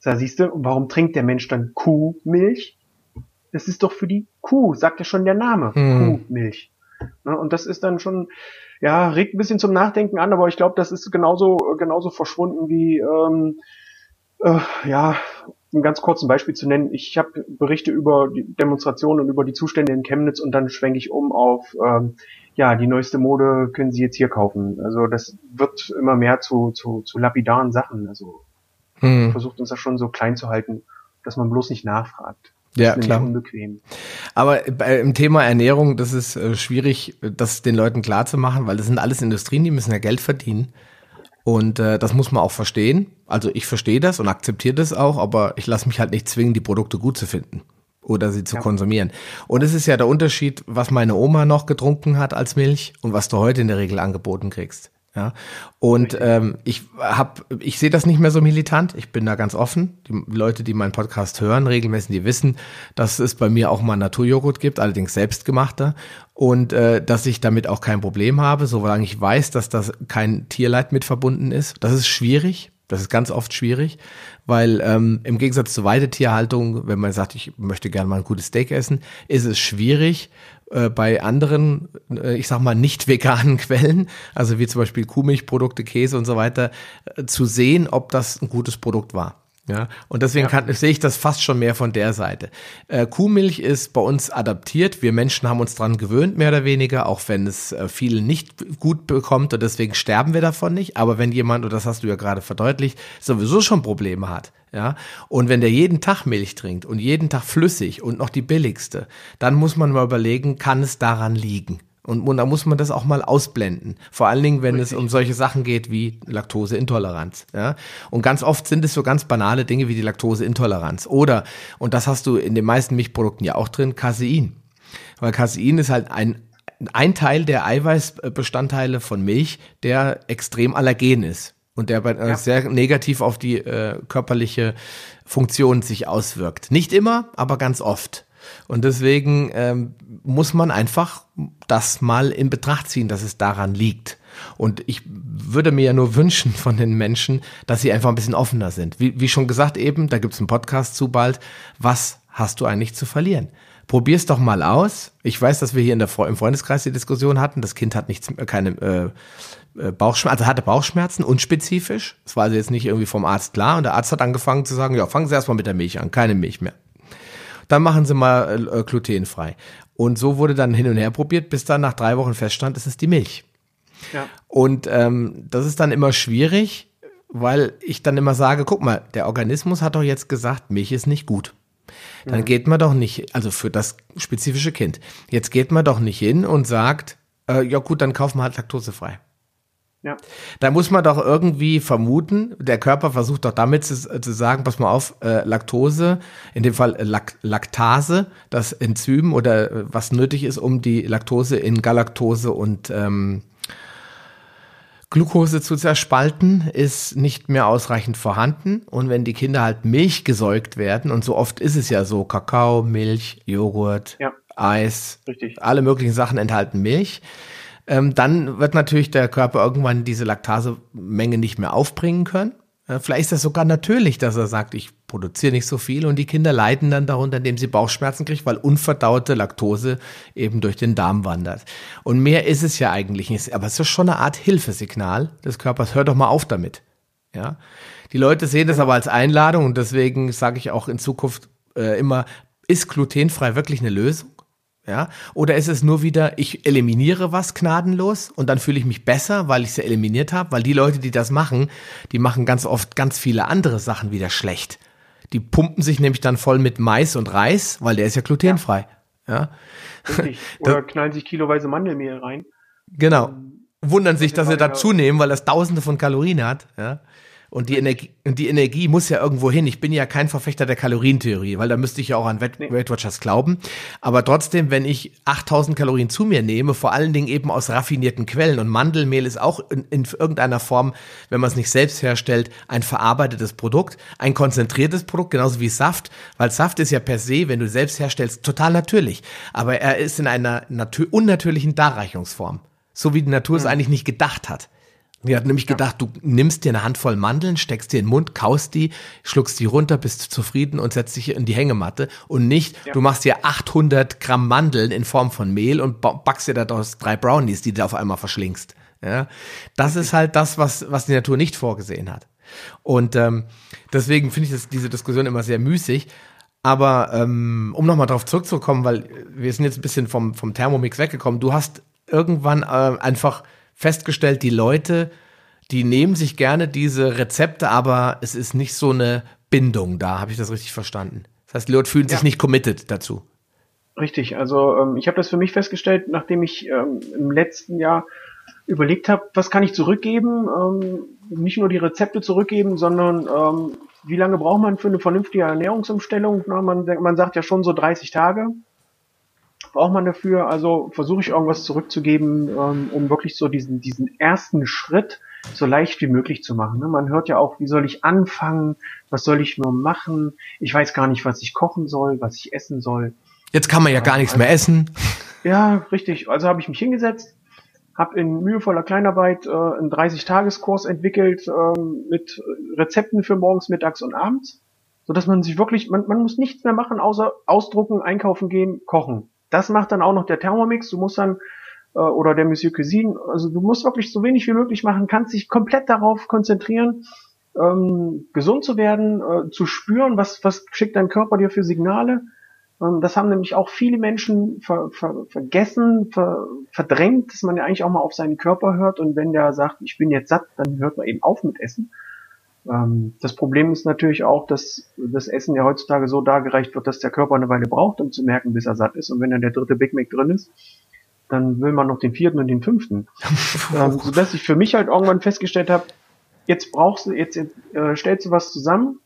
Da siehst du, warum trinkt der Mensch dann Kuhmilch? Das ist doch für die Kuh, sagt ja schon der Name, hm. Kuhmilch. Ne, und das ist dann schon, ja, regt ein bisschen zum Nachdenken an, aber ich glaube, das ist genauso, genauso verschwunden wie, ähm, äh, ja, ein ganz kurzen Beispiel zu nennen. Ich habe Berichte über die Demonstrationen und über die Zustände in Chemnitz und dann schwenke ich um auf ähm, ja, die neueste Mode können Sie jetzt hier kaufen. Also das wird immer mehr zu, zu, zu lapidaren Sachen. Also hm. versucht uns das schon so klein zu halten, dass man bloß nicht nachfragt. Das ja, klar. Unbequem. Aber bei, im Thema Ernährung, das ist äh, schwierig, das den Leuten klar zu machen, weil das sind alles Industrien, die müssen ja Geld verdienen. Und äh, das muss man auch verstehen. Also ich verstehe das und akzeptiere das auch, aber ich lasse mich halt nicht zwingen, die Produkte gut zu finden oder sie zu ja. konsumieren. Und es ist ja der Unterschied, was meine Oma noch getrunken hat als Milch und was du heute in der Regel angeboten kriegst. Ja, und ähm, ich habe, ich sehe das nicht mehr so militant. Ich bin da ganz offen. Die Leute, die meinen Podcast hören, regelmäßig, die wissen, dass es bei mir auch mal Naturjoghurt gibt, allerdings selbstgemachter, und äh, dass ich damit auch kein Problem habe, solange ich weiß, dass das kein Tierleid mit verbunden ist. Das ist schwierig. Das ist ganz oft schwierig, weil ähm, im Gegensatz zur Weidetierhaltung, wenn man sagt, ich möchte gerne mal ein gutes Steak essen, ist es schwierig, äh, bei anderen, äh, ich sag mal, nicht veganen [LAUGHS] Quellen, also wie zum Beispiel Kuhmilchprodukte, Käse und so weiter, äh, zu sehen, ob das ein gutes Produkt war. Ja, und deswegen ja. kann, sehe ich das fast schon mehr von der Seite. Äh, Kuhmilch ist bei uns adaptiert. Wir Menschen haben uns dran gewöhnt, mehr oder weniger, auch wenn es äh, viele nicht gut bekommt und deswegen sterben wir davon nicht. Aber wenn jemand, und das hast du ja gerade verdeutlicht, sowieso schon Probleme hat, ja, und wenn der jeden Tag Milch trinkt und jeden Tag flüssig und noch die billigste, dann muss man mal überlegen, kann es daran liegen? Und, und da muss man das auch mal ausblenden. Vor allen Dingen, wenn Richtig. es um solche Sachen geht wie Laktoseintoleranz. Ja? Und ganz oft sind es so ganz banale Dinge wie die Laktoseintoleranz. Oder, und das hast du in den meisten Milchprodukten ja auch drin, Casein. Weil Casein ist halt ein, ein Teil der Eiweißbestandteile von Milch, der extrem allergen ist und der äh, ja. sehr negativ auf die äh, körperliche Funktion sich auswirkt. Nicht immer, aber ganz oft. Und deswegen ähm, muss man einfach das mal in Betracht ziehen, dass es daran liegt. Und ich würde mir ja nur wünschen von den Menschen, dass sie einfach ein bisschen offener sind. Wie, wie schon gesagt eben, da gibt's einen Podcast zu bald. Was hast du eigentlich zu verlieren? Probier's doch mal aus. Ich weiß, dass wir hier in der, im Freundeskreis die Diskussion hatten. Das Kind hat nichts, keine äh, äh, Bauchschmerzen, also hatte Bauchschmerzen, unspezifisch. Das war also jetzt nicht irgendwie vom Arzt klar. Und der Arzt hat angefangen zu sagen, ja, fangen Sie erstmal mit der Milch an, keine Milch mehr dann machen sie mal äh, glutenfrei. Und so wurde dann hin und her probiert, bis dann nach drei Wochen feststand, es ist die Milch. Ja. Und ähm, das ist dann immer schwierig, weil ich dann immer sage, guck mal, der Organismus hat doch jetzt gesagt, Milch ist nicht gut. Dann mhm. geht man doch nicht, also für das spezifische Kind, jetzt geht man doch nicht hin und sagt, äh, ja gut, dann kaufen wir halt laktosefrei. Ja. Da muss man doch irgendwie vermuten, der Körper versucht doch damit zu, zu sagen, pass mal auf, äh, Laktose, in dem Fall Lak Laktase, das Enzym oder äh, was nötig ist, um die Laktose in Galaktose und ähm, Glucose zu zerspalten, ist nicht mehr ausreichend vorhanden. Und wenn die Kinder halt Milch gesäugt werden, und so oft ist es ja so, Kakao, Milch, Joghurt, ja. Eis, Richtig. alle möglichen Sachen enthalten Milch ähm, dann wird natürlich der Körper irgendwann diese Laktasemenge nicht mehr aufbringen können. Äh, vielleicht ist das sogar natürlich, dass er sagt, ich produziere nicht so viel und die Kinder leiden dann darunter, indem sie Bauchschmerzen kriegen, weil unverdaute Laktose eben durch den Darm wandert. Und mehr ist es ja eigentlich nicht. Aber es ist schon eine Art Hilfesignal des Körpers. Hör doch mal auf damit. Ja. Die Leute sehen das aber als Einladung und deswegen sage ich auch in Zukunft äh, immer, ist glutenfrei wirklich eine Lösung? Ja? Oder ist es nur wieder, ich eliminiere was gnadenlos und dann fühle ich mich besser, weil ich es ja eliminiert habe? Weil die Leute, die das machen, die machen ganz oft ganz viele andere Sachen wieder schlecht. Die pumpen sich nämlich dann voll mit Mais und Reis, weil der ist ja glutenfrei. Ja. Richtig. [LAUGHS] Oder knallen sich kiloweise Mandelmehl rein. Genau. Ähm, Wundern sich, dass sie da zunehmen, weil das tausende von Kalorien hat. Ja. Und die Energie, und die Energie muss ja irgendwo hin. Ich bin ja kein Verfechter der Kalorientheorie, weil da müsste ich ja auch an Weight Watchers glauben. Aber trotzdem, wenn ich 8000 Kalorien zu mir nehme, vor allen Dingen eben aus raffinierten Quellen und Mandelmehl ist auch in, in irgendeiner Form, wenn man es nicht selbst herstellt, ein verarbeitetes Produkt, ein konzentriertes Produkt, genauso wie Saft, weil Saft ist ja per se, wenn du selbst herstellst, total natürlich. Aber er ist in einer unnatürlichen Darreichungsform. So wie die Natur es hm. eigentlich nicht gedacht hat. Die hat nämlich gedacht, du nimmst dir eine Handvoll Mandeln, steckst dir in den Mund, kaust die, schluckst die runter, bist zufrieden und setzt dich in die Hängematte und nicht, ja. du machst dir 800 Gramm Mandeln in Form von Mehl und backst dir daraus drei Brownies, die du auf einmal verschlingst. Ja, das ist halt das, was, was die Natur nicht vorgesehen hat. Und ähm, deswegen finde ich das, diese Diskussion immer sehr müßig. Aber ähm, um nochmal darauf zurückzukommen, weil wir sind jetzt ein bisschen vom, vom Thermomix weggekommen, du hast irgendwann äh, einfach festgestellt, die Leute, die nehmen sich gerne diese Rezepte, aber es ist nicht so eine Bindung da. Habe ich das richtig verstanden? Das heißt, die Leute fühlen sich nicht committed dazu. Richtig, also ähm, ich habe das für mich festgestellt, nachdem ich ähm, im letzten Jahr überlegt habe, was kann ich zurückgeben, ähm, nicht nur die Rezepte zurückgeben, sondern ähm, wie lange braucht man für eine vernünftige Ernährungsumstellung? Na, man, man sagt ja schon so 30 Tage braucht man dafür? Also versuche ich irgendwas zurückzugeben, ähm, um wirklich so diesen, diesen ersten Schritt so leicht wie möglich zu machen. Ne? Man hört ja auch, wie soll ich anfangen? Was soll ich nur machen? Ich weiß gar nicht, was ich kochen soll, was ich essen soll. Jetzt kann man ja gar nichts mehr essen. Ja, richtig. Also habe ich mich hingesetzt, habe in mühevoller Kleinarbeit äh, einen 30-Tages-Kurs entwickelt äh, mit Rezepten für morgens, mittags und abends, so dass man sich wirklich, man, man muss nichts mehr machen, außer ausdrucken, einkaufen gehen, kochen. Das macht dann auch noch der Thermomix. Du musst dann äh, oder der Monsieur Cuisine, also du musst wirklich so wenig wie möglich machen, kannst dich komplett darauf konzentrieren, ähm, gesund zu werden, äh, zu spüren, was was schickt dein Körper dir für Signale ähm, das haben nämlich auch viele Menschen ver, ver, vergessen, ver, verdrängt, dass man ja eigentlich auch mal auf seinen Körper hört und wenn der sagt, ich bin jetzt satt, dann hört man eben auf mit Essen. Ähm, das Problem ist natürlich auch, dass das Essen ja heutzutage so dargereicht wird, dass der Körper eine Weile braucht, um zu merken, bis er satt ist. Und wenn dann der dritte Big Mac drin ist, dann will man noch den vierten und den fünften. [LAUGHS] ähm, sodass ich für mich halt irgendwann festgestellt habe, jetzt brauchst du, jetzt äh, stellst du was zusammen,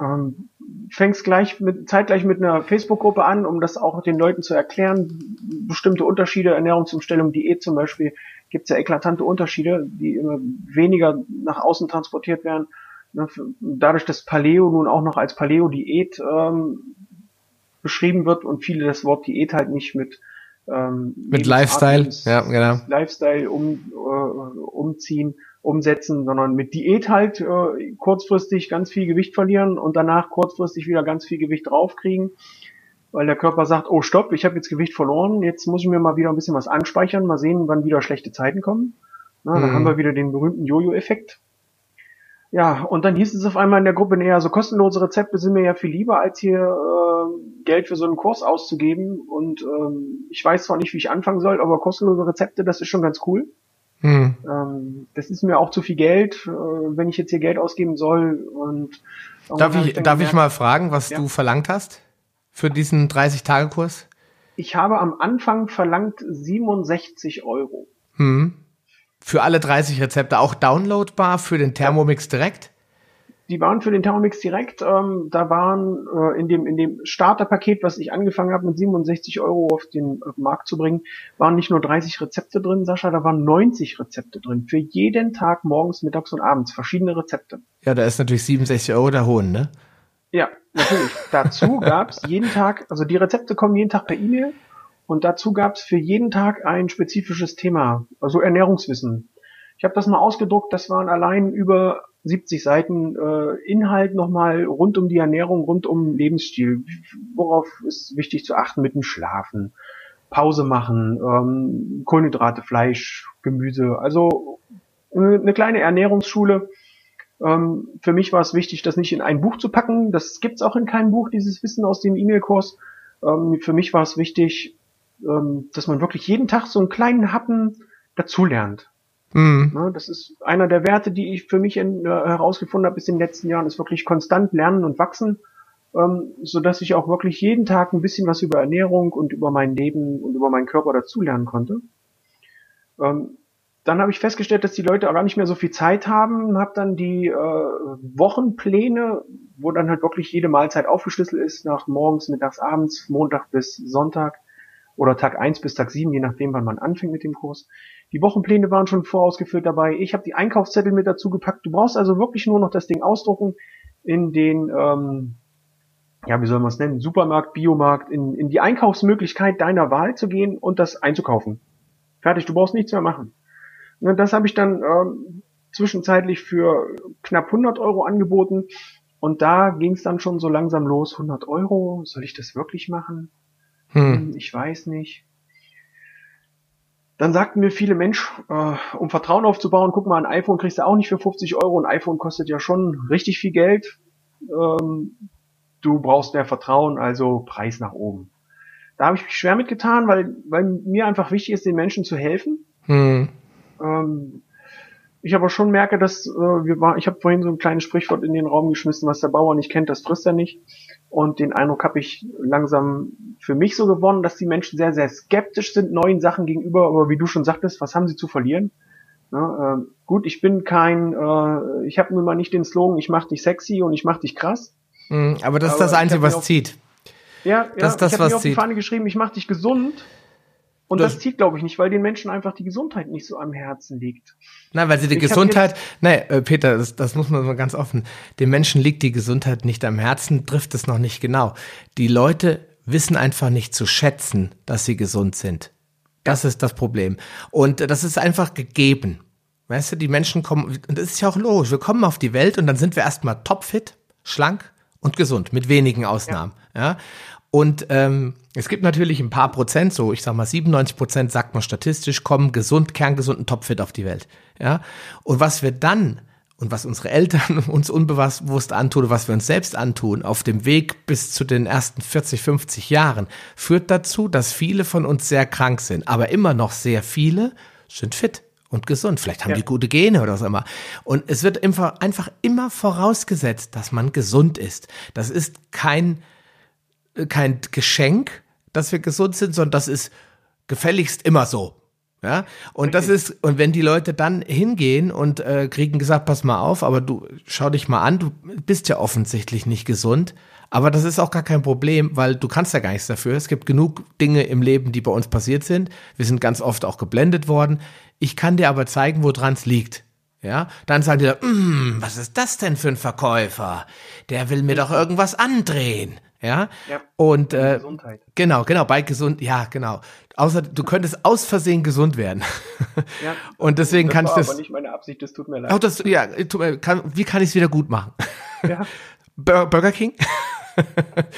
ähm, fängst gleich mit, zeitgleich mit einer Facebook-Gruppe an, um das auch den Leuten zu erklären. Bestimmte Unterschiede, Ernährungsumstellung, Diät zum Beispiel, gibt es ja eklatante Unterschiede, die immer weniger nach außen transportiert werden. Ne, dadurch, dass Paleo nun auch noch als Paleo-Diät ähm, beschrieben wird und viele das Wort Diät halt nicht mit ähm, mit Lifestyle, ja, genau. Lifestyle um, äh, umziehen, umsetzen, sondern mit Diät halt äh, kurzfristig ganz viel Gewicht verlieren und danach kurzfristig wieder ganz viel Gewicht draufkriegen, weil der Körper sagt, oh stopp, ich habe jetzt Gewicht verloren, jetzt muss ich mir mal wieder ein bisschen was anspeichern, mal sehen, wann wieder schlechte Zeiten kommen. Na, mhm. Dann haben wir wieder den berühmten Jojo-Effekt. Ja, und dann hieß es auf einmal in der Gruppe, naja, so kostenlose Rezepte sind mir ja viel lieber, als hier äh, Geld für so einen Kurs auszugeben. Und ähm, ich weiß zwar nicht, wie ich anfangen soll, aber kostenlose Rezepte, das ist schon ganz cool. Hm. Ähm, das ist mir auch zu viel Geld, äh, wenn ich jetzt hier Geld ausgeben soll. Und darf ich, ich darf ich mal fragen, was ja. du verlangt hast für diesen 30-Tage-Kurs? Ich habe am Anfang verlangt 67 Euro. Hm. Für alle 30 Rezepte auch downloadbar für den Thermomix direkt? Die waren für den Thermomix direkt. Ähm, da waren äh, in dem in dem Starterpaket, was ich angefangen habe, mit 67 Euro auf den den Markt zu bringen, waren nicht nur 30 Rezepte drin, Sascha, da waren 90 Rezepte drin. Für jeden Tag morgens, mittags und abends verschiedene Rezepte. Ja, da ist natürlich 67 Euro der Hohn, ne? Ja, natürlich. dazu gab's jeden Tag, also die Rezepte kommen jeden Tag per E-Mail und dazu gab's für jeden Tag ein spezifisches Thema, also Ernährungswissen. Ich habe das mal ausgedruckt, das waren allein über 70 Seiten äh, Inhalt nochmal rund um die Ernährung, rund um Lebensstil. Worauf ist wichtig zu achten mit dem Schlafen, Pause machen, ähm, Kohlenhydrate, Fleisch, Gemüse. Also eine kleine Ernährungsschule. Ähm, für mich war es wichtig, das nicht in ein Buch zu packen. Das gibt's auch in keinem Buch, dieses Wissen aus dem E-Mail-Kurs. Ähm, für mich war es wichtig, ähm, dass man wirklich jeden Tag so einen kleinen Happen dazulernt. Mhm. Ne, das ist einer der Werte, die ich für mich in, äh, herausgefunden habe bis in den letzten Jahren, ist wirklich konstant lernen und wachsen, ähm, so dass ich auch wirklich jeden Tag ein bisschen was über Ernährung und über mein Leben und über meinen Körper dazulernen konnte. Ähm, dann habe ich festgestellt, dass die Leute auch gar nicht mehr so viel Zeit haben, habe dann die äh, Wochenpläne, wo dann halt wirklich jede Mahlzeit aufgeschlüsselt ist, nach morgens, mittags, abends, Montag bis Sonntag oder Tag eins bis Tag sieben, je nachdem, wann man anfängt mit dem Kurs. Die Wochenpläne waren schon vorausgefüllt dabei. Ich habe die Einkaufszettel mit dazu gepackt. Du brauchst also wirklich nur noch das Ding ausdrucken in den, ähm, ja, wie soll man es nennen, Supermarkt, Biomarkt, in, in die Einkaufsmöglichkeit deiner Wahl zu gehen und das einzukaufen. Fertig, du brauchst nichts mehr machen. Und das habe ich dann ähm, zwischenzeitlich für knapp 100 Euro angeboten. Und da ging es dann schon so langsam los. 100 Euro, soll ich das wirklich machen? Hm. hm ich weiß nicht. Dann sagten mir viele Mensch, äh, um Vertrauen aufzubauen, guck mal, ein iPhone kriegst du auch nicht für 50 Euro. Ein iPhone kostet ja schon richtig viel Geld. Ähm, du brauchst mehr Vertrauen, also Preis nach oben. Da habe ich mich schwer mitgetan, weil, weil mir einfach wichtig ist, den Menschen zu helfen. Hm. Ähm, ich aber schon merke, dass äh, wir war, ich habe vorhin so ein kleines Sprichwort in den Raum geschmissen, was der Bauer nicht kennt, das frisst er nicht. Und den Eindruck habe ich langsam für mich so gewonnen, dass die Menschen sehr, sehr skeptisch sind neuen Sachen gegenüber. Aber wie du schon sagtest, was haben sie zu verlieren? Ja, äh, gut, ich bin kein, äh, ich habe nun mal nicht den Slogan, ich mach dich sexy und ich mach dich krass. Mhm, aber das ist aber das Einzige, was zieht. Ja, ja. Das ist das, ich habe mir auf die. Fahne geschrieben, ich mache dich gesund. Und Das- das, zieht, glaube ich, nicht, weil den Menschen einfach die Gesundheit nicht so am Herzen liegt. Nein, weil sie die Ich Gesundheit, nein, äh, Peter, das, das muss man mal ganz offen. Den Menschen liegt die Gesundheit nicht am Herzen, trifft es noch nicht genau. Die Leute wissen einfach nicht zu schätzen, dass sie gesund sind. Das ist das Problem. Und äh, das ist einfach gegeben. Weißt du, die Menschen kommen, und das ist ja auch logisch, wir kommen auf die Welt und dann sind wir erstmal topfit, schlank und gesund, mit wenigen Ausnahmen. Ja. Und ähm, es gibt natürlich ein paar Prozent, so ich sag mal 97 Prozent, sagt man statistisch, kommen gesund, kerngesund und topfit auf die Welt. Ja. Und was wir dann und was unsere Eltern [LAUGHS] uns unbewusst antun, was wir uns selbst antun, auf dem Weg bis zu den ersten 40, 50 Jahren, führt dazu, dass viele von uns sehr krank sind. Aber immer noch sehr viele sind fit und gesund. Vielleicht haben Ja. die gute Gene oder was immer. Und es wird einfach, einfach immer vorausgesetzt, dass man gesund ist. Das ist kein, kein Geschenk, dass wir gesund sind, sondern das ist gefälligst immer so. Ja, und das ist, und wenn die Leute dann hingehen und äh, kriegen gesagt, pass mal auf, aber du schau dich mal an, du bist ja offensichtlich nicht gesund, aber das ist auch gar kein Problem, weil du kannst ja gar nichts dafür. Es gibt genug Dinge im Leben, die bei uns passiert sind. Wir sind ganz oft auch geblendet worden. Ich kann dir aber zeigen, woran es liegt. Ja, dann sagen die, "Mm, was ist das denn für ein Verkäufer? Der will mir doch irgendwas andrehen. Ja, Ja. und äh, Gesundheit. Genau, genau, bei gesund, ja, genau. Außer du könntest aus Versehen gesund werden. [LAUGHS] Ja. [LAUGHS] Und deswegen das kann ich das. aber nicht meine Absicht, das tut mir leid. Auch das, ja, kann, wie kann ich es wieder gut machen? Ja, [LAUGHS] Bur- Burger King?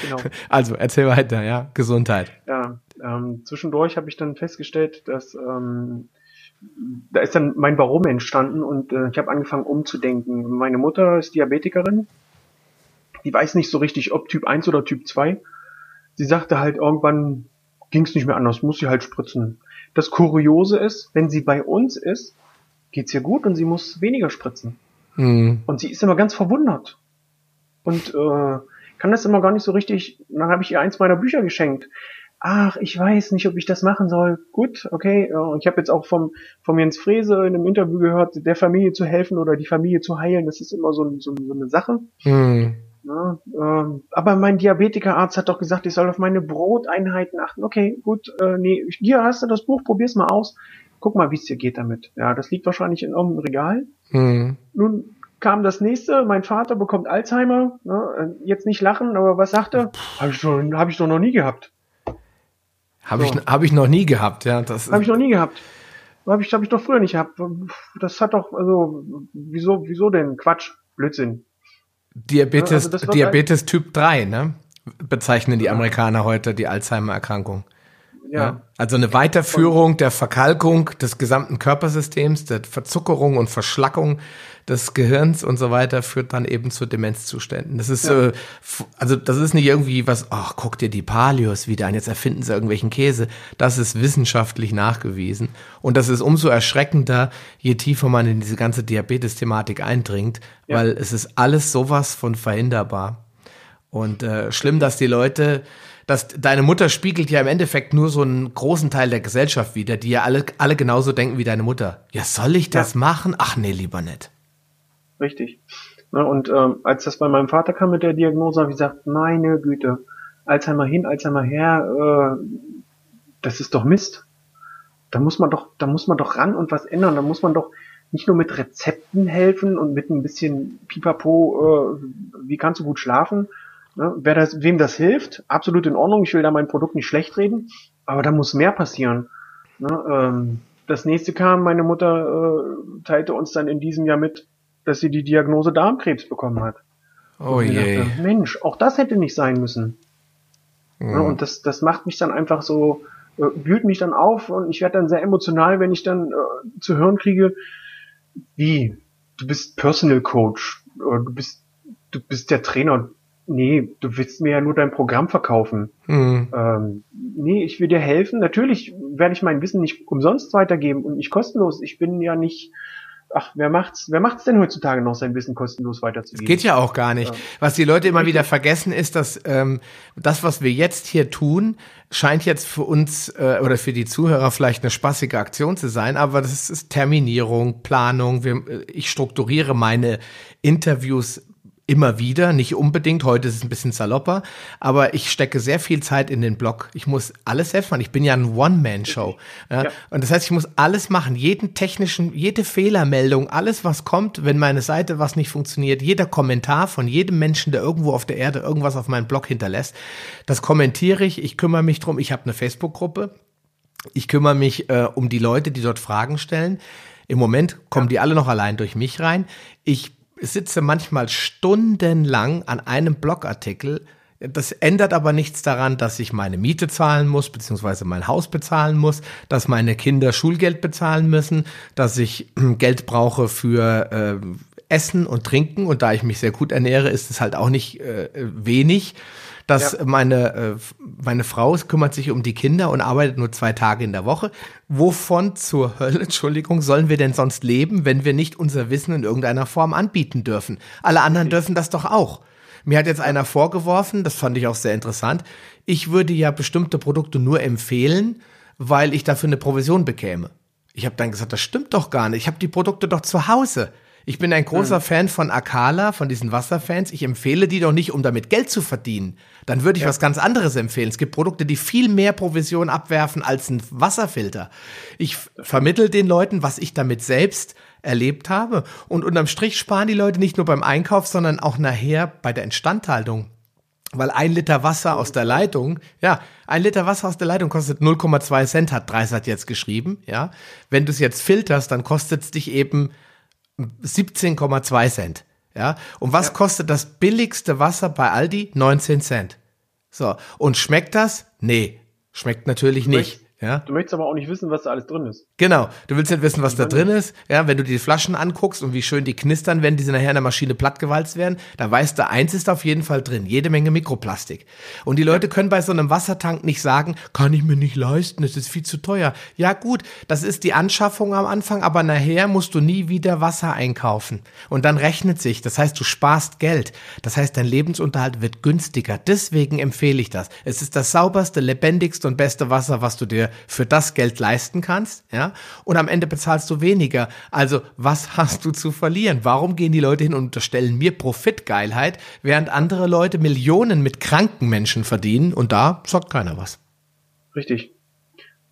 genau. Also, erzähl weiter, ja, Gesundheit. Ja, ähm, zwischendurch habe ich dann festgestellt, dass ähm, da ist dann mein Warum entstanden und äh, ich habe angefangen umzudenken. Meine Mutter ist Diabetikerin. Die weiß nicht so richtig, ob Typ 1 oder Typ 2. Sie sagte halt irgendwann ging es nicht mehr anders, muss sie halt spritzen. Das Kuriose ist, wenn sie bei uns ist, geht's ihr gut und sie muss weniger spritzen. Hm. Und sie ist immer ganz verwundert. Und äh, kann das immer gar nicht so richtig. Und dann habe ich ihr eins meiner Bücher geschenkt. Ach, ich weiß nicht, ob ich das machen soll. Gut, okay. äh, Ich habe jetzt auch vom, vom Jens Frese in einem Interview gehört, der Familie zu helfen oder die Familie zu heilen, das ist immer so, so, so eine Sache. Hm. Ja, ähm, aber mein Diabetikerarzt hat doch gesagt, ich soll auf meine Broteinheiten achten. Okay, gut, äh, nee, hier hast du das Buch, probier's mal aus. Guck mal, wie es dir geht damit. Ja, das liegt wahrscheinlich in irgendeinem Regal. Hm. Nun kam das nächste, mein Vater bekommt Alzheimer. Ne? Jetzt nicht lachen, aber was sagt er? Habe ich, doch- hab ich doch noch nie gehabt. Habe So. ich, hab ich noch nie gehabt, ja. Das Habe ich noch nie gehabt. Habe ich, hab ich doch früher nicht gehabt. Das hat doch, also, wieso, wieso denn? Quatsch, Blödsinn. Diabetes, also Diabetes Typ 3, ne? Bezeichnen die Amerikaner heute die Alzheimer-Erkrankung. Ja, Also eine Weiterführung der Verkalkung des gesamten Körpersystems, der Verzuckerung und Verschlackung des Gehirns und so weiter führt dann eben zu Demenzzuständen. Das ist äh, f- also das ist nicht irgendwie was, ach, guck dir die Palios wieder an, jetzt erfinden sie irgendwelchen Käse. Das ist wissenschaftlich nachgewiesen und das ist umso erschreckender, je tiefer man in diese ganze Diabetes-Thematik eindringt, Ja. weil es ist alles sowas von verhinderbar. Und äh, schlimm, dass die Leute, dass deine Mutter spiegelt ja im Endeffekt nur so einen großen Teil der Gesellschaft wider, die ja alle, alle genauso denken wie deine Mutter. Ja, soll ich das machen? Ach nee, lieber nicht. Richtig. Ne, und ähm, als das bei meinem Vater kam mit der Diagnose, habe ich gesagt, meine Güte, Alzheimer hin, Alzheimer her, äh, das ist doch Mist. Da muss man doch, da muss man doch ran und was ändern. Da muss man doch nicht nur mit Rezepten helfen und mit ein bisschen Pipapo, äh, wie kannst du gut schlafen. Ne? Wer das, wem das hilft, absolut in Ordnung. Ich will da mein Produkt nicht schlecht reden, aber da muss mehr passieren. Ne? Ähm, das nächste kam, meine Mutter äh, teilte uns dann in diesem Jahr mit, dass sie die Diagnose Darmkrebs bekommen hat. Oh je. dachte, Mensch, auch das hätte nicht sein müssen. Ja, Mhm. und das, das macht mich dann einfach so, äh, wühlt mich dann auf und ich werde dann sehr emotional, wenn ich dann äh, zu hören kriege, wie, du bist Personal Coach, oder du bist, du bist der Trainer. Nee, du willst mir ja nur dein Programm verkaufen. Mhm. Ähm, nee, ich will dir helfen. Natürlich werde ich mein Wissen nicht umsonst weitergeben und nicht kostenlos. Ich bin ja nicht, ach, wer macht's, wer macht's denn heutzutage noch, sein Wissen kostenlos weiterzugeben? Geht ja auch gar nicht. Ja. Was die Leute immer wieder vergessen, ist, dass ähm, das, was wir jetzt hier tun, scheint jetzt für uns äh, oder für die Zuhörer vielleicht eine spaßige Aktion zu sein, aber das ist Terminierung, Planung. Wir, äh, ich strukturiere meine Interviews immer wieder, nicht unbedingt, heute ist es ein bisschen salopper, aber ich stecke sehr viel Zeit in den Blog. Ich muss alles selbst machen. Ich bin ja ein One-Man-Show. [LAUGHS] Ja? ja? Und das heißt, ich muss alles machen, jeden technischen, jede Fehlermeldung, alles, was kommt, wenn meine Seite was nicht funktioniert, jeder Kommentar von jedem Menschen, der irgendwo auf der Erde irgendwas auf meinem Blog hinterlässt, das kommentiere ich, ich kümmere mich drum, ich habe eine Facebook-Gruppe, ich kümmere mich äh, um die Leute, die dort Fragen stellen. Im Moment kommen ja. die alle noch allein durch mich rein. Ich sitze manchmal stundenlang an einem Blogartikel. Das ändert aber nichts daran, dass ich meine Miete zahlen muss, beziehungsweise mein Haus bezahlen muss, dass meine Kinder Schulgeld bezahlen müssen, dass ich Geld brauche für äh, Essen und Trinken. Und da ich mich sehr gut ernähre, ist es halt auch nicht äh, wenig dass ja. meine, äh, meine Frau kümmert sich um die Kinder und arbeitet nur zwei Tage in der Woche. Wovon zur Hölle, [LAUGHS] Entschuldigung, sollen wir denn sonst leben, wenn wir nicht unser Wissen in irgendeiner Form anbieten dürfen? Alle anderen dürfen das doch auch. Mir hat jetzt einer vorgeworfen, das fand ich auch sehr interessant, ich würde ja bestimmte Produkte nur empfehlen, weil ich dafür eine Provision bekäme. Ich habe dann gesagt, das stimmt doch gar nicht. Ich habe die Produkte doch zu Hause. Ich bin ein großer mhm. Fan von Akala, von diesen Wasserfans. Ich empfehle die doch nicht, um damit Geld zu verdienen. Dann würde ich ja. was ganz anderes empfehlen. Es gibt Produkte, die viel mehr Provision abwerfen als ein Wasserfilter. Ich vermittel den Leuten, was ich damit selbst erlebt habe. Und unterm Strich sparen die Leute nicht nur beim Einkauf, sondern auch nachher bei der Instandhaltung. Weil ein Liter Wasser aus der Leitung, ja, ein Liter Wasser aus der Leitung kostet 0,2 Cent, hat Dreisat jetzt geschrieben, ja. Wenn du es jetzt filterst, dann kostet es dich eben 17,2 Cent. Ja, und was ja. kostet das billigste Wasser bei Aldi? 19 Cent. So, und schmeckt das? Nee, schmeckt natürlich nicht. Ja? Du möchtest aber auch nicht wissen, was da alles drin ist. Genau. Du willst nicht wissen, was da drin ist. Ja, wenn du die Flaschen anguckst und wie schön die knistern, wenn diese nachher in der Maschine plattgewalzt werden, da weißt du, eins ist auf jeden Fall drin. Jede Menge Mikroplastik. Und die Leute können bei so einem Wassertank nicht sagen, kann ich mir nicht leisten, es ist viel zu teuer. Ja, gut, das ist die Anschaffung am Anfang, aber nachher musst du nie wieder Wasser einkaufen. Und dann rechnet sich. Das heißt, du sparst Geld. Das heißt, dein Lebensunterhalt wird günstiger. Deswegen empfehle ich das. Es ist das sauberste, lebendigste und beste Wasser, was du dir für das Geld leisten kannst, ja, und am Ende bezahlst du weniger. Also, was hast du zu verlieren? Warum gehen die Leute hin und unterstellen mir Profitgeilheit, während andere Leute Millionen mit kranken Menschen verdienen und da sagt keiner was. Richtig.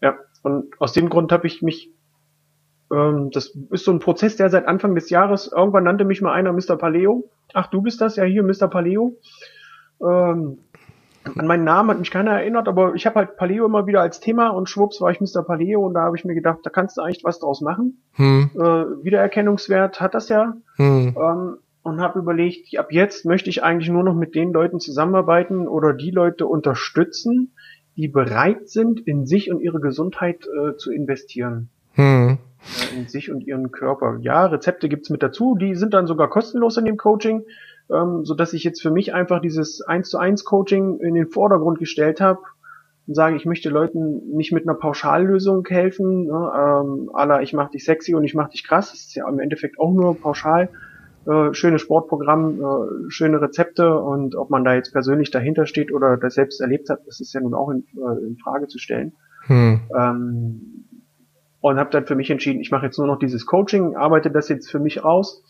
Ja, und aus dem Grund habe ich mich ähm, das ist so ein Prozess, der seit Anfang des Jahres, irgendwann nannte mich mal einer Mr. Paleo. Ach, du bist das ja hier, Mr. Paleo. Ähm, an meinen Namen hat mich keiner erinnert, aber ich habe halt Paleo immer wieder als Thema und schwupps war ich Mr. Paleo und da habe ich mir gedacht, da kannst du eigentlich was draus machen. Hm. Äh, Wiedererkennungswert hat das ja. Hm. Ähm, und habe überlegt, ab jetzt möchte ich eigentlich nur noch mit den Leuten zusammenarbeiten oder die Leute unterstützen, die bereit sind, in sich und ihre Gesundheit äh, zu investieren. Hm. in sich und ihren Körper. Ja, Rezepte gibt's mit dazu, die sind dann sogar kostenlos in dem Coaching ähm, so dass ich jetzt für mich einfach dieses 1 zu 1 Coaching in den Vordergrund gestellt habe und sage, ich möchte Leuten nicht mit einer Pauschallösung helfen, ne, ähm, aller ich mach dich sexy und ich mach dich krass, das ist ja im Endeffekt auch nur pauschal, äh, schönes Sportprogramm, äh, schöne Rezepte und ob man da jetzt persönlich dahinter steht oder das selbst erlebt hat, das ist ja nun auch in, äh, in Frage zu stellen. Hm. Ähm, und habe dann für mich entschieden, ich mache jetzt nur noch dieses Coaching, arbeite das jetzt für mich aus,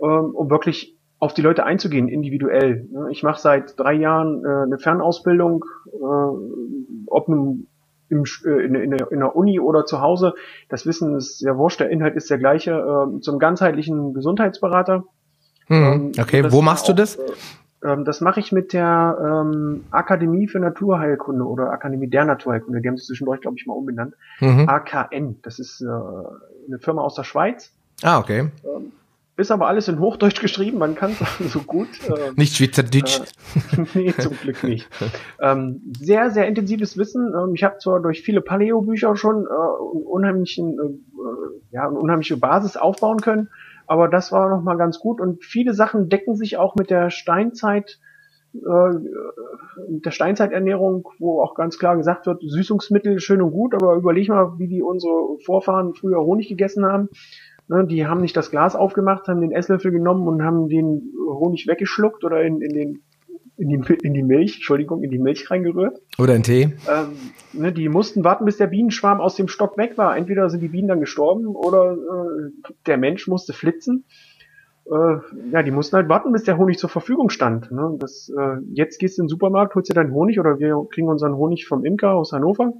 ähm, um wirklich auf die Leute einzugehen, individuell. Ich mache seit drei Jahren äh, eine Fernausbildung, äh, ob nun im, äh, in, in, in der Uni oder zu Hause. Das Wissen ist sehr wurscht, der Inhalt ist der gleiche, äh, zum ganzheitlichen Gesundheitsberater. Hm, ähm, okay, wo machst auch, du das? Äh, ähm, das mache ich mit der ähm, Akademie für Naturheilkunde oder Akademie der Naturheilkunde. Die haben sich zwischendurch, glaube ich, mal umbenannt. Mhm. AKN. Das ist äh, eine Firma aus der Schweiz. Ah, okay. Ähm, ist aber alles in Hochdeutsch geschrieben, man kann es so gut. Äh, nicht Schweizerdeutsch. Äh, [LAUGHS] nee, zum Glück nicht. Ähm, sehr, sehr intensives Wissen. Ähm, ich habe zwar durch viele Paleo-Bücher schon äh, unheimlichen, äh, ja, eine unheimliche Basis aufbauen können, aber das war nochmal ganz gut und viele Sachen decken sich auch mit der Steinzeit, äh, mit der Steinzeiternährung, wo auch ganz klar gesagt wird, Süßungsmittel schön und gut, aber überleg mal, wie die unsere Vorfahren früher Honig gegessen haben Ne, die haben nicht das Glas aufgemacht, haben den Esslöffel genommen und haben den Honig weggeschluckt oder in, in den in die, in die Milch, Entschuldigung, in die Milch reingerührt. Oder in Tee. Ähm, ne, die mussten warten, bis der Bienenschwarm aus dem Stock weg war. Entweder sind die Bienen dann gestorben oder äh, der Mensch musste flitzen. äh, ja, die mussten halt warten, bis der Honig zur Verfügung stand. Ne? Das, äh, jetzt gehst du in den Supermarkt, holst dir deinen Honig oder wir kriegen unseren Honig vom Imker aus Hannover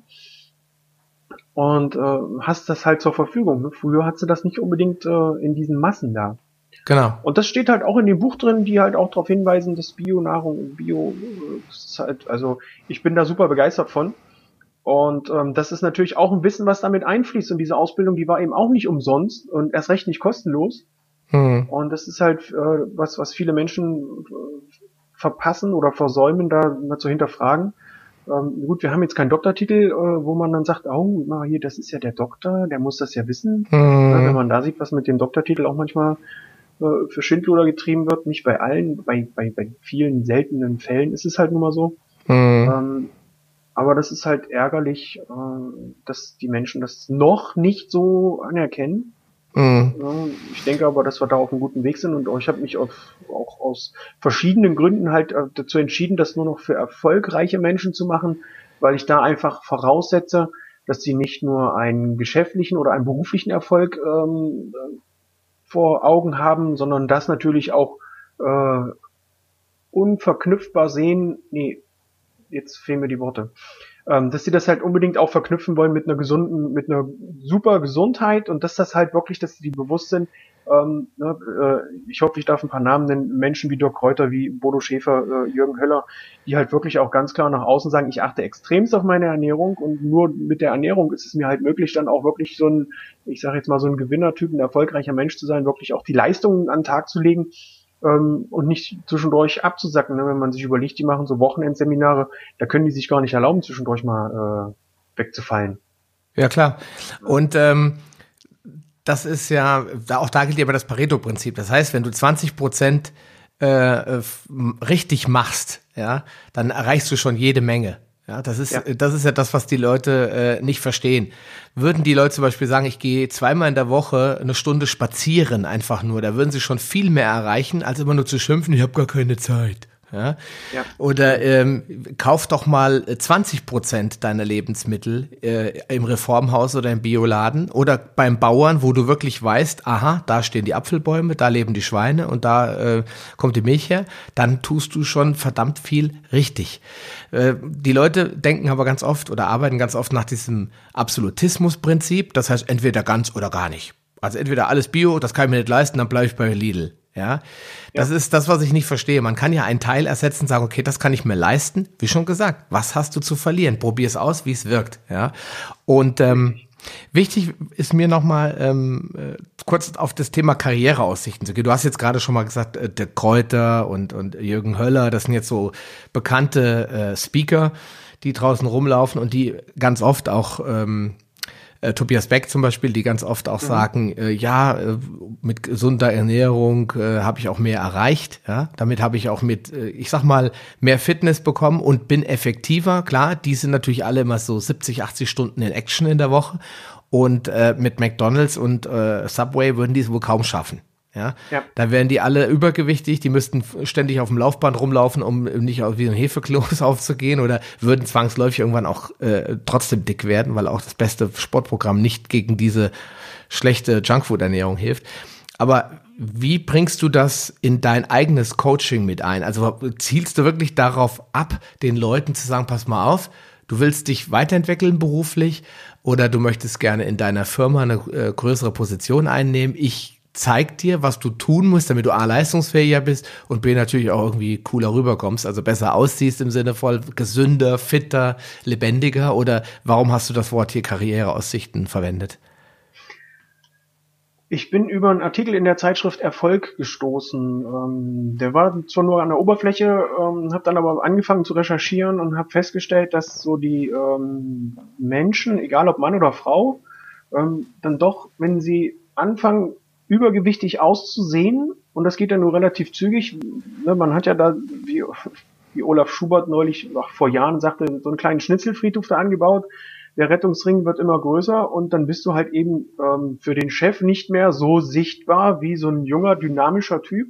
und äh, hast das halt zur Verfügung. Ne? Früher hast du das nicht unbedingt äh, in diesen Massen da. Genau. Und das steht halt auch in dem Buch drin, die halt auch darauf hinweisen, dass Bio-Nahrung, Bio, ist halt, also ich bin da super begeistert von. Und ähm, das ist natürlich auch ein Wissen, was damit einfließt. Und diese Ausbildung, die war eben auch nicht umsonst und erst recht nicht kostenlos. Mhm. Und das ist halt äh, was, was viele Menschen äh, verpassen oder versäumen, da mal zu hinterfragen. Ähm, gut, wir haben jetzt keinen Doktortitel, äh, wo man dann sagt, oh, na hier, das ist ja der Doktor, der muss das ja wissen. Mhm. Ja, wenn man da sieht, was mit dem Doktortitel auch manchmal äh, für Schindluder getrieben wird, nicht bei allen, bei, bei, bei vielen seltenen Fällen ist es halt nun mal so. Mhm. Ähm, aber das ist halt ärgerlich, äh, dass die Menschen das noch nicht so anerkennen. Mhm. Ich denke aber, dass wir da auf einem guten Weg sind und ich habe mich auf, auch aus verschiedenen Gründen halt äh, dazu entschieden, das nur noch für erfolgreiche Menschen zu machen, weil ich da einfach voraussetze, dass sie nicht nur einen geschäftlichen oder einen beruflichen Erfolg ähm, vor Augen haben, sondern das natürlich auch äh, unverknüpfbar sehen. Nee, jetzt fehlen mir die Worte. Ähm, dass sie das halt unbedingt auch verknüpfen wollen mit einer gesunden, mit einer super Gesundheit und dass das halt wirklich, dass sie bewusst sind, ähm, ne, äh, ich hoffe, ich darf ein paar Namen nennen, Menschen wie Dirk Kräuter, wie Bodo Schäfer, äh, Jürgen Höller, die halt wirklich auch ganz klar nach außen sagen, ich achte extremst auf meine Ernährung und nur mit der Ernährung ist es mir halt möglich, dann auch wirklich so ein, ich sage jetzt mal so ein Gewinnertyp, ein erfolgreicher Mensch zu sein, wirklich auch die Leistungen an den Tag zu legen ähm, und nicht zwischendurch abzusacken. Ne? Wenn man sich überlegt, die machen so Wochenendseminare, da können die sich gar nicht erlauben, zwischendurch mal äh, wegzufallen. Ja, klar. Und ähm, das ist ja, auch da gilt ja aber das Pareto-Prinzip. Das heißt, wenn du 20 Prozent äh, richtig machst, ja, dann erreichst du schon jede Menge. Ja, das ist, ja. das ist ja das, was die Leute äh, nicht verstehen. Würden die Leute zum Beispiel sagen, ich gehe zweimal in der Woche eine Stunde spazieren, einfach nur, da würden sie schon viel mehr erreichen, als immer nur zu schimpfen, ich habe gar keine Zeit. Ja? ja. Oder ähm, kauf doch mal 20 äh, Prozent deiner Lebensmittel äh, im Reformhaus oder im Bioladen oder beim Bauern, wo du wirklich weißt, aha, da stehen die Apfelbäume, da leben die Schweine und da äh, kommt die Milch her, dann tust du schon verdammt viel richtig. Äh, die Leute denken aber ganz oft oder arbeiten ganz oft nach diesem Absolutismusprinzip, das heißt entweder ganz oder gar nicht. Also entweder alles Bio, das kann ich mir nicht leisten, dann bleibe ich bei Lidl. Ja, das ja. ist das, was ich nicht verstehe. Man kann ja einen Teil ersetzen, sagen, okay, das kann ich mir leisten. Wie schon gesagt, was hast du zu verlieren? Probier es aus, wie es wirkt. Ja, und ähm, wichtig ist mir nochmal ähm, äh, kurz auf das Thema Karriereaussichten zu gehen. Du hast jetzt gerade schon mal gesagt, äh, der Kräuter und und Jürgen Höller, das sind jetzt so bekannte äh, Speaker, die draußen rumlaufen und die ganz oft auch ähm, äh, Tobias Beck zum Beispiel, die ganz oft auch mhm. sagen, äh, ja, äh, mit gesunder Ernährung äh, habe ich auch mehr erreicht. Ja? Damit habe ich auch mit, äh, ich sag mal, mehr Fitness bekommen und bin effektiver. Klar, die sind natürlich alle immer so 70, 80 Stunden in Action in der Woche. Und äh, mit McDonalds und äh, Subway würden die es wohl kaum schaffen. Ja? ja. Da wären die alle übergewichtig, die müssten ständig auf dem Laufband rumlaufen, um nicht wie ein Hefekloß [LAUGHS] aufzugehen oder würden zwangsläufig irgendwann auch äh, trotzdem dick werden, weil auch das beste Sportprogramm nicht gegen diese schlechte Junkfood-Ernährung hilft. Aber wie bringst du das in dein eigenes Coaching mit ein? Also zielst du wirklich darauf ab, den Leuten zu sagen, pass mal auf, du willst dich weiterentwickeln beruflich oder du möchtest gerne in deiner Firma eine äh, größere Position einnehmen. Ich zeigt dir, was du tun musst, damit du A, leistungsfähiger bist und B, natürlich auch irgendwie cooler rüberkommst, also besser aussiehst im Sinne von gesünder, fitter, lebendiger oder warum hast du das Wort hier Karriereaussichten verwendet? Ich bin über einen Artikel in der Zeitschrift Erfolg gestoßen. Ähm, der war zwar nur an der Oberfläche, ähm, habe dann aber angefangen zu recherchieren und habe festgestellt, dass so die ähm, Menschen, egal ob Mann oder Frau, ähm, dann doch, wenn sie anfangen, übergewichtig auszusehen und das geht ja nur relativ zügig. Ne, man hat ja da, wie, wie Olaf Schubert neulich ach, vor Jahren sagte, so einen kleinen Schnitzelfriedhof da angebaut. Der Rettungsring wird immer größer und dann bist du halt eben ähm, für den Chef nicht mehr so sichtbar wie so ein junger, dynamischer Typ.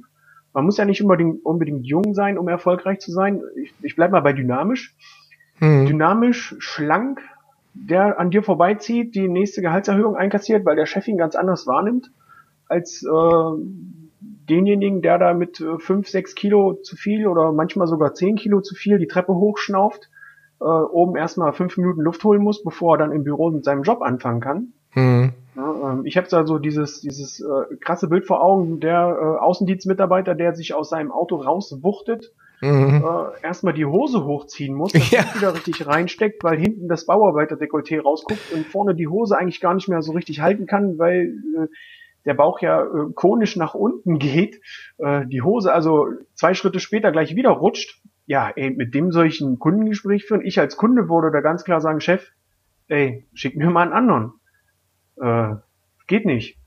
Man muss ja nicht unbedingt, unbedingt jung sein, um erfolgreich zu sein. Ich, ich bleib mal bei dynamisch. Hm. Dynamisch, schlank, der an dir vorbeizieht, die nächste Gehaltserhöhung einkassiert, weil der Chef ihn ganz anders wahrnimmt als äh, denjenigen, der da mit äh, fünf, sechs Kilo zu viel oder manchmal sogar zehn Kilo zu viel die Treppe hochschnauft, äh, oben erstmal fünf Minuten Luft holen muss, bevor er dann im Büro mit seinem Job anfangen kann. Mhm. Ja, ähm, ich habe da so dieses, dieses äh, krasse Bild vor Augen, der äh, Außendienstmitarbeiter, der sich aus seinem Auto rauswuchtet, mhm. äh, erstmal die Hose hochziehen muss, [LAUGHS] dass ja. wieder richtig reinsteckt, weil hinten das Bauarbeiterdekolleté rausguckt und vorne die Hose eigentlich gar nicht mehr so richtig halten kann, weil äh, der Bauch ja äh, konisch nach unten [LAUGHS] geht, äh, die Hose also zwei Schritte später gleich wieder rutscht. Ja, ey, mit dem soll ich ein Kundengespräch führen. Ich als Kunde würde da ganz klar sagen, Chef, ey, schick mir mal einen anderen. Äh, geht nicht.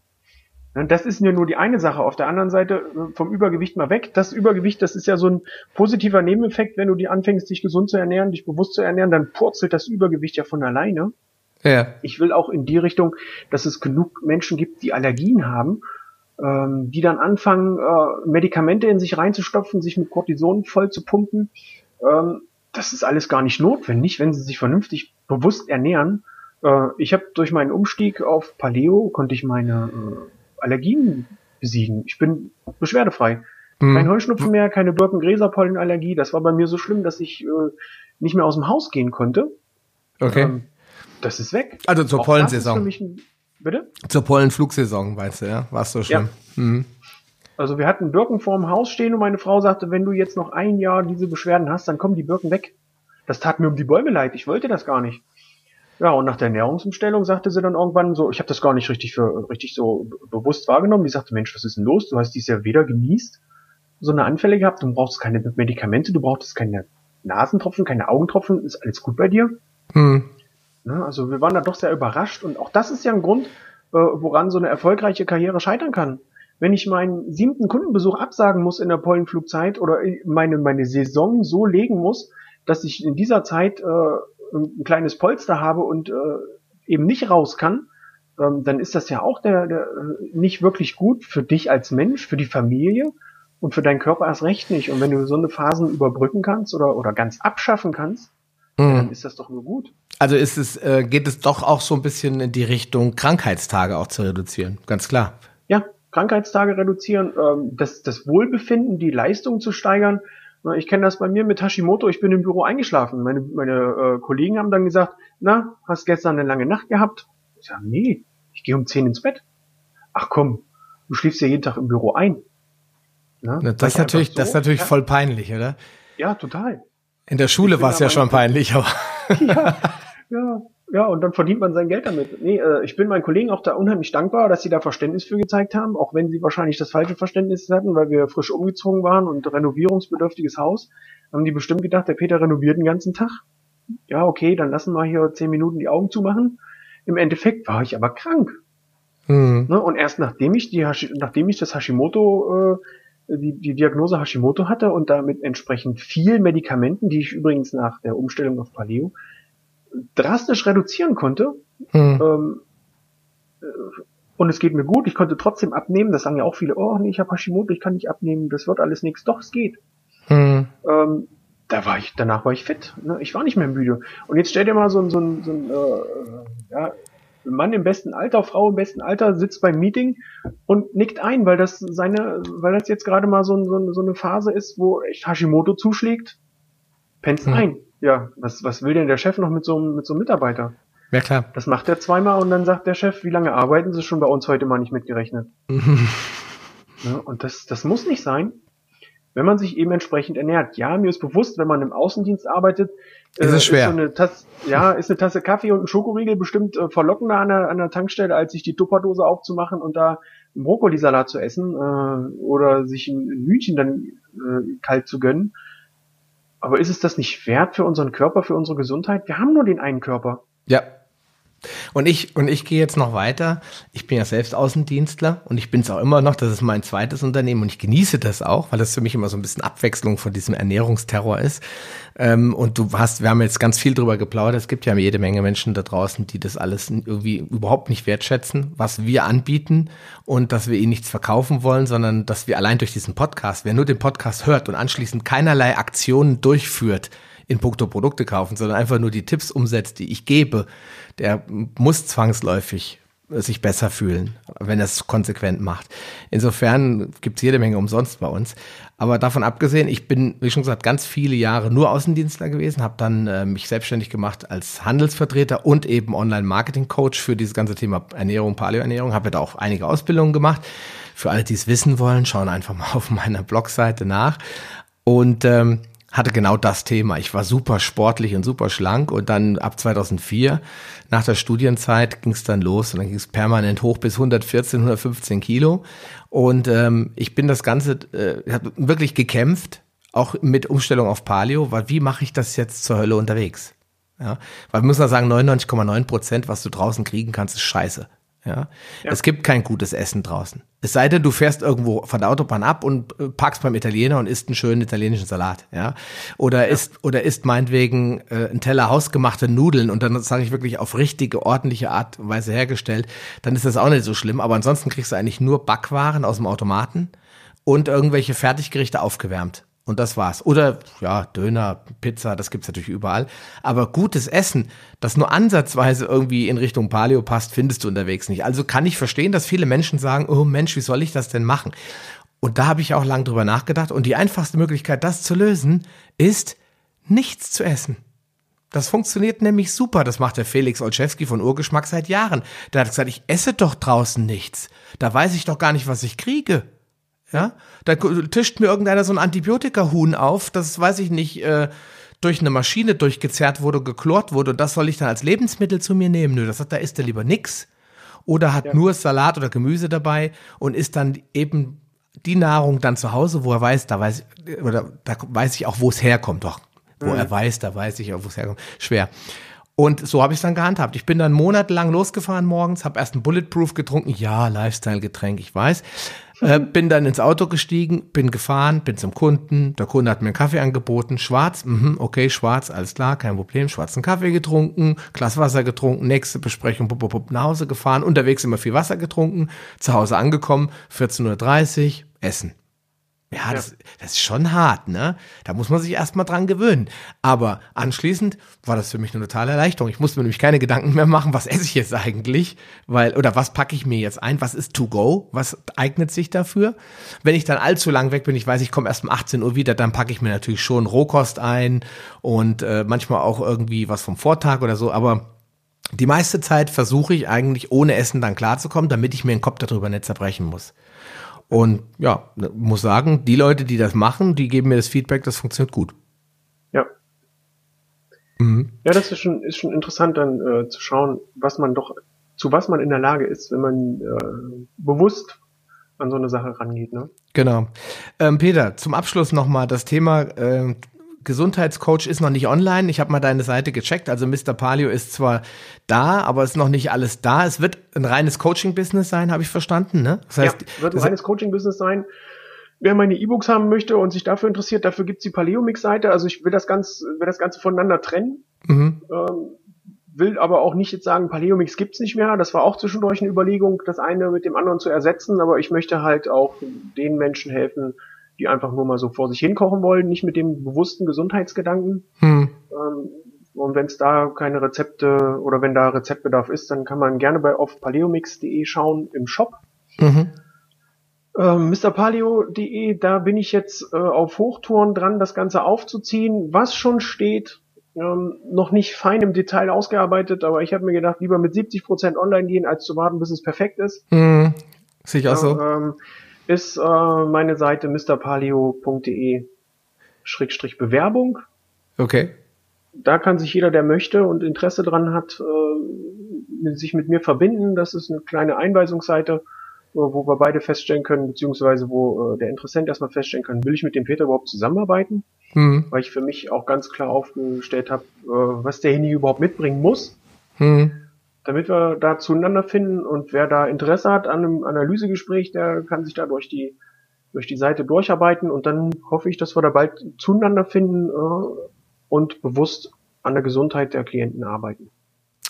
Das ist ja nur die eine Sache. Auf der anderen Seite äh, vom Übergewicht mal weg. Das Übergewicht, das ist ja so ein positiver Nebeneffekt, wenn du die anfängst, dich gesund zu ernähren, dich bewusst zu ernähren, dann purzelt das Übergewicht ja von alleine. Ja. Ich will auch in die Richtung, dass es genug Menschen gibt, die Allergien haben, ähm, die dann anfangen, äh, Medikamente in sich reinzustopfen, sich mit Cortison voll zu pumpen. Ähm, das ist alles gar nicht notwendig, wenn sie sich vernünftig bewusst ernähren äh, ich habe durch meinen Umstieg auf Paleo konnte ich meine äh, Allergien besiegen. Ich bin beschwerdefrei. Mhm. Kein Heuschnupfen mehr, keine Birkengräserpollenallergie. Das war bei mir so schlimm, dass ich äh, nicht mehr aus dem Haus gehen konnte. Okay. Ähm, das ist weg. Also zur Auch Pollensaison. Bitte? Zur Pollenflugsaison, weißt du, ja? War so schlimm. Ja. Mhm. Also wir hatten Birken vorm Haus stehen und meine Frau sagte, wenn du jetzt noch ein Jahr diese Beschwerden hast, dann kommen die Birken weg. Das tat mir um die Bäume leid. Ich wollte das gar nicht. Ja, und nach der Ernährungsumstellung sagte sie dann irgendwann so, ich habe das gar nicht richtig für richtig so bewusst wahrgenommen. Die sagte, Mensch, was ist denn los? Du hast dies ja weder genießt, so eine Anfälle gehabt, du brauchst keine Medikamente, du brauchst keine Nasentropfen, keine Augentropfen, ist alles gut bei dir? Hm. Ja, also wir waren da doch sehr überrascht und auch das ist ja ein Grund, äh, woran so eine erfolgreiche Karriere scheitern kann. Wenn ich meinen siebten Kundenbesuch absagen muss in der Pollenflugzeit oder meine, meine Saison so legen muss, dass ich in dieser Zeit äh, ein kleines Polster habe und äh, eben nicht raus kann, ähm, dann ist das ja auch der, der äh, nicht wirklich gut für dich als Mensch, für die Familie und für deinen Körper erst recht nicht. Und wenn du so eine Phasen überbrücken kannst oder, oder ganz abschaffen kannst, mhm. dann ist das doch nur gut. Also ist es, äh, geht es doch auch so ein bisschen in die Richtung, Krankheitstage auch zu reduzieren, ganz klar. Ja, Krankheitstage reduzieren, ähm, das, das Wohlbefinden, die Leistung zu steigern, ich kenne das bei mir mit Hashimoto. Ich bin im Büro eingeschlafen. Meine, meine äh, Kollegen haben dann gesagt, na, hast gestern eine lange Nacht gehabt? Ich sage, nee, ich gehe um 10 ins Bett. Ach komm, du schläfst ja jeden Tag im Büro ein. Na, das, ist natürlich, so, das ist natürlich ja. voll peinlich, oder? Ja, total. In der Schule war es ja schon peinlich, aber. [LAUGHS] ja, ja. Ja, und dann verdient man sein Geld damit. Nee, äh, ich bin meinen Kollegen auch da unheimlich dankbar, dass sie da Verständnis für gezeigt haben, auch wenn sie wahrscheinlich das falsche Verständnis hatten, weil wir frisch umgezogen waren und renovierungsbedürftiges Haus. Haben die bestimmt gedacht, der Peter renoviert den ganzen Tag. Ja, okay, dann lassen wir hier zehn Minuten die Augen zumachen. Im Endeffekt war ich aber krank. Mhm. Ne? Und erst nachdem ich die Hashi nachdem ich das Hashimoto äh, die, die Diagnose Hashimoto hatte und damit entsprechend viel Medikamenten, die ich übrigens nach der Umstellung auf Paleo drastisch reduzieren konnte. Hm. Ähm, äh, und es geht mir gut, ich konnte trotzdem abnehmen. Das sagen ja auch viele, oh nee, ich habe Hashimoto, ich kann nicht abnehmen, das wird alles nichts. Doch, es geht. Hm. Ähm, da war ich, danach war ich fit. Ne? Ich war nicht mehr müde. Und jetzt stell dir mal so, so, so ein äh, ja, Mann im besten Alter, Frau im besten Alter sitzt beim Meeting und nickt ein, weil das seine, weil das jetzt gerade mal so, so, so eine Phase ist, wo echt Hashimoto zuschlägt, pennt hm. ein ja, was, was will denn der Chef noch mit so, mit so einem Mitarbeiter? Ja, klar. Das macht er zweimal und dann sagt der Chef, wie lange arbeiten Sie schon bei uns heute mal nicht mitgerechnet? ja, [LAUGHS] und das, das muss nicht sein, wenn man sich eben entsprechend ernährt. Ja, mir ist bewusst, wenn man im Außendienst arbeitet, ist äh, es schwer. Ist so eine Tasse, ja, ist eine Tasse Kaffee und ein Schokoriegel bestimmt äh, verlockender an der, an der Tankstelle, als sich die Tupperdose aufzumachen und da einen Brokkolisalat zu essen äh, oder sich ein Hühnchen dann äh, kalt zu gönnen. Aber ist es das nicht wert für unseren Körper, für unsere Gesundheit? Wir haben nur den einen Körper. Ja, und ich, und ich gehe jetzt noch weiter. Ich bin ja selbst Außendienstler und ich bin es auch immer noch. Das ist mein zweites Unternehmen und ich genieße das auch, weil das für mich immer so ein bisschen Abwechslung von diesem Ernährungsterror ist. Ähm, und du hast, wir haben jetzt ganz viel drüber geplaudert. Es gibt ja jede Menge Menschen da draußen, die das alles irgendwie überhaupt nicht wertschätzen, was wir anbieten und dass wir ihnen nichts verkaufen wollen, sondern dass wir allein durch diesen Podcast, wer nur den Podcast hört und anschließend keinerlei Aktionen durchführt, in puncto Produkte kaufen, sondern einfach nur die Tipps umsetzt, die ich gebe, der muss zwangsläufig sich besser fühlen, wenn er es konsequent macht. Insofern gibt es jede Menge umsonst bei uns. Aber davon abgesehen, ich bin, wie schon gesagt, ganz viele Jahre nur Außendienstler gewesen, habe dann äh, mich selbstständig gemacht als Handelsvertreter und eben Online-Marketing-Coach für dieses ganze Thema Ernährung, Paleoernährung, habe da auch einige Ausbildungen gemacht. Für alle, die es wissen wollen, schauen einfach mal [LAUGHS] auf meiner Blogseite nach. Und ähm, hatte genau das Thema. Ich war super sportlich und super schlank und dann ab 2004, nach der Studienzeit, ging es dann los und dann ging es permanent hoch bis 114, 115 Kilo. Und ähm, ich bin das Ganze, äh, habe wirklich gekämpft, auch mit Umstellung auf Paleo, weil wie mache ich das jetzt zur Hölle unterwegs? Ja, weil wir müssen ja sagen, 99,9 Prozent, was du draußen kriegen kannst, ist scheiße. Ja? ja? Es gibt kein gutes Essen draußen. Es sei denn, du fährst irgendwo von der Autobahn ab und äh, parkst beim Italiener und isst einen schönen italienischen Salat, ja. Oder ja. isst, oder isst meinetwegen äh, einen Teller hausgemachte Nudeln und dann sage ich wirklich auf richtige, ordentliche Art und Weise hergestellt, dann ist das auch nicht so schlimm. Aber ansonsten kriegst du eigentlich nur Backwaren aus dem Automaten und irgendwelche Fertiggerichte aufgewärmt. Und das war's. Oder ja, Döner, Pizza, das gibt's natürlich überall. Aber gutes Essen, das nur ansatzweise irgendwie in Richtung Paleo passt, findest du unterwegs nicht. Also kann ich verstehen, dass viele Menschen sagen, oh Mensch, wie soll ich das denn machen? Und da habe ich auch lange drüber nachgedacht. Und die einfachste Möglichkeit, das zu lösen, ist nichts zu essen. Das funktioniert nämlich super. Das macht der Felix Olszewski von Urgeschmack seit Jahren. Der hat gesagt, ich esse doch draußen nichts. Da weiß ich doch gar nicht, was ich kriege. Ja, da tischt mir irgendeiner so ein Antibiotika-Huhn auf, das weiß ich nicht, äh, durch eine Maschine durchgezerrt wurde, geklort wurde und das soll ich dann als Lebensmittel zu mir nehmen. Nö, das hat, da isst er lieber nix. Oder hat ja. nur Salat oder Gemüse dabei und isst dann eben die Nahrung dann zu Hause, wo er weiß, da weiß, oder da weiß ich auch, wo es herkommt. Doch, wo mhm. er weiß, da weiß ich auch, wo es herkommt. Schwer. Und so habe ich es dann gehandhabt. Ich bin dann monatelang losgefahren morgens, habe erst ein Bulletproof getrunken. Ja, Lifestyle-Getränk, ich weiß. Äh, bin dann ins Auto gestiegen, bin gefahren, bin zum Kunden. Der Kunde hat mir einen Kaffee angeboten. Schwarz, mhm, okay, schwarz, alles klar, kein Problem. Schwarzen Kaffee getrunken, Glas Wasser getrunken, nächste Besprechung, bup, bup, bup, nach Hause gefahren, unterwegs immer viel Wasser getrunken, zu Hause angekommen, 14.30 Uhr, Essen. Ja, das, das ist schon hart, ne? Da muss man sich erstmal dran gewöhnen. Aber anschließend war das für mich eine totale Erleichterung. Ich musste mir nämlich keine Gedanken mehr machen, was esse ich jetzt eigentlich? Weil, oder was packe ich mir jetzt ein? Was ist to go? Was eignet sich dafür? Wenn ich dann allzu lang weg bin, ich weiß, ich komme erst um 18 Uhr wieder, dann packe ich mir natürlich schon Rohkost ein und äh, manchmal auch irgendwie was vom Vortag oder so, aber die meiste Zeit versuche ich eigentlich ohne Essen dann klarzukommen, damit ich mir den Kopf darüber nicht zerbrechen muss. Und ja, muss sagen, die Leute, die das machen, die geben mir das Feedback, das funktioniert gut. Ja. Mhm. Ja, das ist schon, ist schon interessant dann äh, zu schauen, was man doch, zu was man in der Lage ist, wenn man äh, bewusst an so eine Sache rangeht. Ne? Genau. Ähm, Peter, zum Abschluss nochmal das Thema äh, Gesundheitscoach ist noch nicht online. Ich habe mal deine Seite gecheckt. Also Mr. Palio ist zwar da, aber ist noch nicht alles da. Es wird ein reines Coaching-Business sein, habe ich verstanden. Ne? Das heißt, ja, wird ein reines Coaching-Business sein. Wer meine E-Books haben möchte und sich dafür interessiert, dafür gibt's die Paleomix-Seite. Also ich will das, ganz, will das Ganze voneinander trennen. Mhm. Ähm, will aber auch nicht jetzt sagen, Paleomix gibt's nicht mehr. Das war auch zwischendurch eine Überlegung, das eine mit dem anderen zu ersetzen. Aber ich möchte halt auch den Menschen helfen, die einfach nur mal so vor sich hinkochen wollen, nicht mit dem bewussten Gesundheitsgedanken. Hm. Ähm, und wenn es da keine Rezepte oder wenn da Rezeptbedarf ist, dann kann man gerne bei auf paleomix.de schauen im Shop. Mhm. Ähm, MrPaleo.de, da bin ich jetzt äh, auf Hochtouren dran, das Ganze aufzuziehen. Was schon steht, ähm, noch nicht fein im Detail ausgearbeitet, aber ich habe mir gedacht, lieber mit 70% online gehen, als zu warten, bis es perfekt ist. Mhm. Sicher so. Ähm, ist äh, meine Seite mrpaleo.de Schrägstrich Bewerbung. Okay. Da kann sich jeder, der möchte und Interesse dran hat, äh, sich mit mir verbinden. Das ist eine kleine Einweisungsseite, wo wir beide feststellen können, beziehungsweise wo äh, der Interessent erstmal feststellen kann, will ich mit dem Peter überhaupt zusammenarbeiten? Mhm. Weil ich für mich auch ganz klar aufgestellt habe, äh, was derjenige überhaupt mitbringen muss. Mhm damit wir da zueinander finden und wer da Interesse hat an einem Analysegespräch, der kann sich da durch die durch die Seite durcharbeiten und dann hoffe ich, dass wir da bald zueinander finden äh, und bewusst an der Gesundheit der Klienten arbeiten.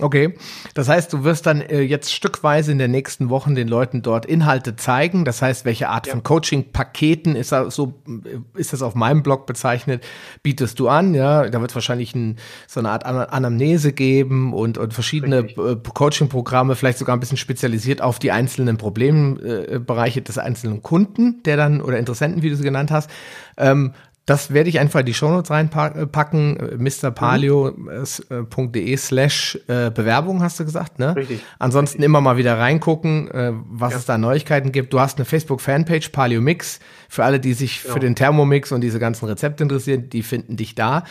Okay, das heißt, du wirst dann äh, jetzt stückweise in den nächsten Wochen den Leuten dort Inhalte zeigen. Das heißt, welche Art ja. von Coaching-Paketen ist das so, äh, ist das auf meinem Blog bezeichnet, bietest du an? Ja, da wird es wahrscheinlich ein, so eine Art Anamnese geben und, und verschiedene äh, Coaching-Programme, vielleicht sogar ein bisschen spezialisiert auf die einzelnen Problembereiche äh, des einzelnen Kunden, der dann oder Interessenten, wie du sie genannt hast. Ähm, das werde ich einfach in die Shownotes reinpacken, mrpalio.de slash äh, Bewerbung, hast du gesagt, ne? Richtig. Ansonsten immer mal wieder reingucken, äh, was ja. es da Neuigkeiten gibt. Du hast eine Facebook-Fanpage, Palio Mix. Für alle, die sich genau. für den Thermomix und diese ganzen Rezepte interessieren, die finden dich da.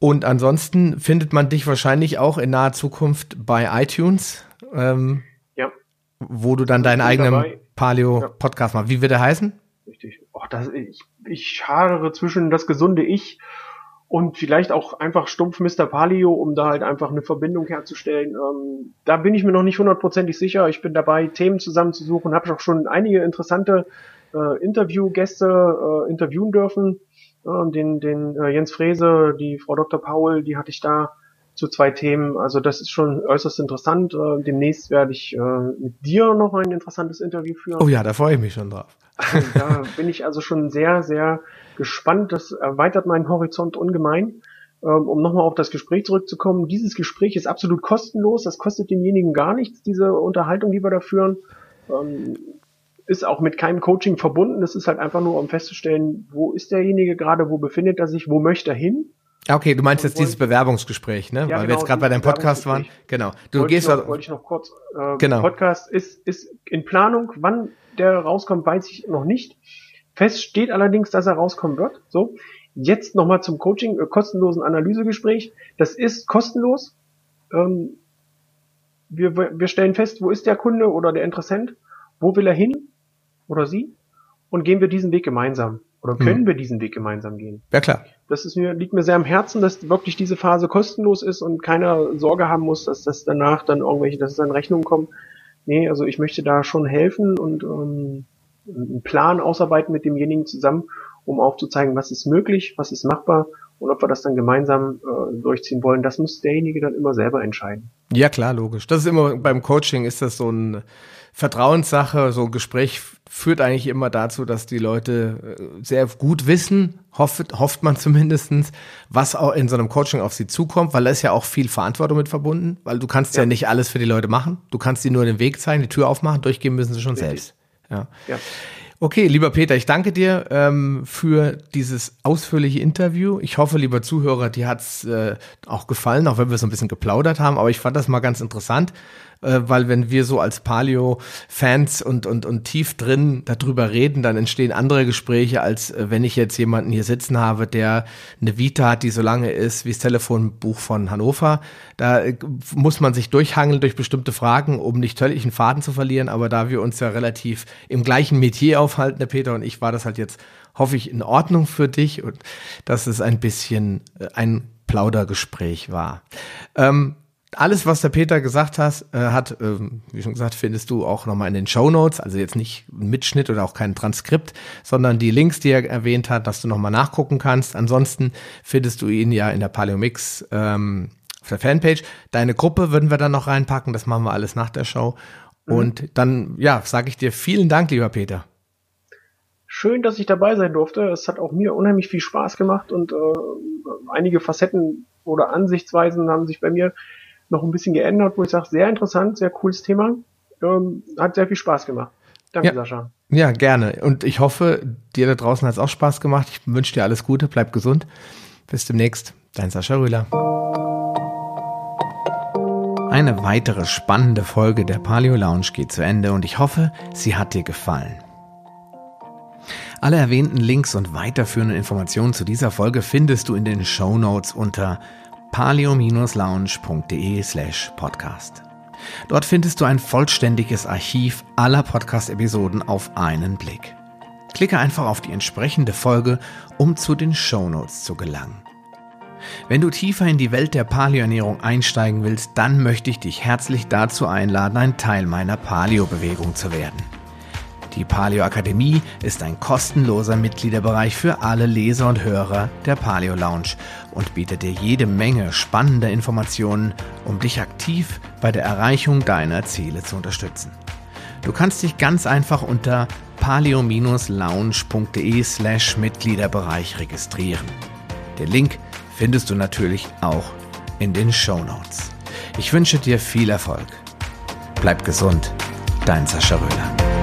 Und ansonsten findet man dich wahrscheinlich auch in naher Zukunft bei iTunes, ähm, ja. wo du dann deinen eigenen Palio-Podcast machst. Wie wird er heißen? Richtig. Oh, das, ich ich schadere zwischen das gesunde Ich und vielleicht auch einfach stumpf Mr. Palio, um da halt einfach eine Verbindung herzustellen. Ähm, da bin ich mir noch nicht hundertprozentig sicher. Ich bin dabei, Themen zusammenzusuchen, habe auch schon einige interessante äh, Interviewgäste äh, interviewen dürfen. Äh, den den äh, Jens Frese, die Frau Dr. Paul, die hatte ich da zu zwei Themen. Also das ist schon äußerst interessant. Äh, demnächst werde ich äh, mit dir noch ein interessantes Interview führen. Oh ja, da freue ich mich schon drauf. Da bin ich also schon sehr, sehr gespannt. Das erweitert meinen Horizont ungemein. Ähm, um nochmal auf das Gespräch zurückzukommen. Dieses Gespräch ist absolut kostenlos. Das kostet denjenigen gar nichts, diese Unterhaltung, die wir da führen. Ähm, ist auch mit keinem Coaching verbunden. Es ist halt einfach nur, um festzustellen, wo ist derjenige gerade, wo befindet er sich, wo möchte er hin Okay, du meinst jetzt dieses Bewerbungsgespräch, ne? Ja, Weil genau, wir jetzt gerade bei deinem Podcast waren. Genau. Du wollte gehst ich noch, wollte ich noch kurz. Äh, genau. Podcast ist ist in Planung. Wann der rauskommt, weiß ich noch nicht. Fest steht allerdings, dass er rauskommen wird. So. Jetzt nochmal zum Coaching, äh, kostenlosen Analysegespräch. Das ist kostenlos. Ähm, wir, wir stellen fest, wo ist der Kunde oder der Interessent? Wo will er hin? Oder sie? Und gehen wir diesen Weg gemeinsam. Oder können hm. wir diesen Weg gemeinsam gehen? Ja, klar. Das ist mir, liegt mir sehr am Herzen, dass wirklich diese Phase kostenlos ist und keiner Sorge haben muss, dass das danach dann irgendwelche, dass es dann Rechnungen kommen. Nee, also ich möchte da schon helfen und ähm, einen Plan ausarbeiten mit demjenigen zusammen, um aufzuzeigen, was ist möglich, was ist machbar und ob wir das dann gemeinsam äh, durchziehen wollen. Das muss derjenige dann immer selber entscheiden. Ja, klar, logisch. Das ist immer beim Coaching ist das so ein Vertrauenssache. So ein Gespräch führt eigentlich immer dazu, dass die Leute äh, sehr gut wissen, hofft, hofft man zumindestens, was auch in so einem Coaching auf sie zukommt, weil da ist ja auch viel Verantwortung mit verbunden, weil du kannst ja, ja nicht alles für die Leute machen. Du kannst ihnen nur den Weg zeigen, die Tür aufmachen, durchgehen müssen sie schon Richtig. selbst. Ja. ja. Okay, lieber Peter, ich danke dir ähm, für dieses ausführliche Interview. Ich hoffe, lieber Zuhörer, dir hat's äh, auch gefallen, auch wenn wir so ein bisschen geplaudert haben. Aber ich fand das mal ganz interessant, äh, weil wenn wir so als Paleo-Fans und, und, und tief drin darüber reden, dann entstehen andere Gespräche, als äh, wenn ich jetzt jemanden hier sitzen habe, der eine Vita hat, die so lange ist wie das Telefonbuch von Hannover. Da äh, muss man sich durchhangeln durch bestimmte Fragen, um nicht völlig einen Faden zu verlieren. Aber da wir uns ja relativ im gleichen Metier aufhalten, der Peter und ich, war das halt jetzt, hoffe ich, in Ordnung für dich und dass es ein bisschen ein Plaudergespräch war. Ähm, alles, was der Peter gesagt hat, äh, hat, äh, wie schon gesagt, findest du auch nochmal in den Show Notes. Also jetzt nicht ein Mitschnitt oder auch kein Transkript, sondern die Links, die er erwähnt hat, dass du nochmal nachgucken kannst. Ansonsten findest du ihn ja in der Paleomix ähm, auf der Fanpage. Deine Gruppe würden wir dann noch reinpacken. Das machen wir alles nach der Show. Mhm. Und dann, ja, sage ich dir vielen Dank, lieber Peter. Schön, dass ich dabei sein durfte. Es hat auch mir unheimlich viel Spaß gemacht und äh, einige Facetten oder Ansichtsweisen haben sich bei mir noch ein bisschen geändert, wo ich sage, sehr interessant, sehr cooles Thema. Ähm, hat sehr viel Spaß gemacht. Danke, ja. Sascha. Ja, gerne. Und ich hoffe, dir da draußen hat es auch Spaß gemacht. Ich wünsche dir alles Gute, bleib gesund. Bis demnächst. Dein Sascha Rühler. Eine weitere spannende Folge der Paleo Lounge geht zu Ende und ich hoffe, sie hat dir gefallen. Alle erwähnten Links und weiterführenden Informationen zu dieser Folge findest du in den Show Notes unter palio-lounge.de slash podcast. Dort findest du ein vollständiges Archiv aller Podcast-Episoden auf einen Blick. Klicke einfach auf die entsprechende Folge, um zu den Shownotes zu gelangen. Wenn du tiefer in die Welt der Paleoernährung einsteigen willst, dann möchte ich dich herzlich dazu einladen, ein Teil meiner Paleo-Bewegung zu werden. Die Paleo Akademie ist ein kostenloser Mitgliederbereich für alle Leser und Hörer der Paleo Lounge und bietet dir jede Menge spannender Informationen, um dich aktiv bei der Erreichung deiner Ziele zu unterstützen. Du kannst dich ganz einfach unter paleo-lounge.de slash Mitgliederbereich registrieren. Den Link findest du natürlich auch in den Show Notes. Ich wünsche dir viel Erfolg. Bleib gesund, dein Sascha Röhler.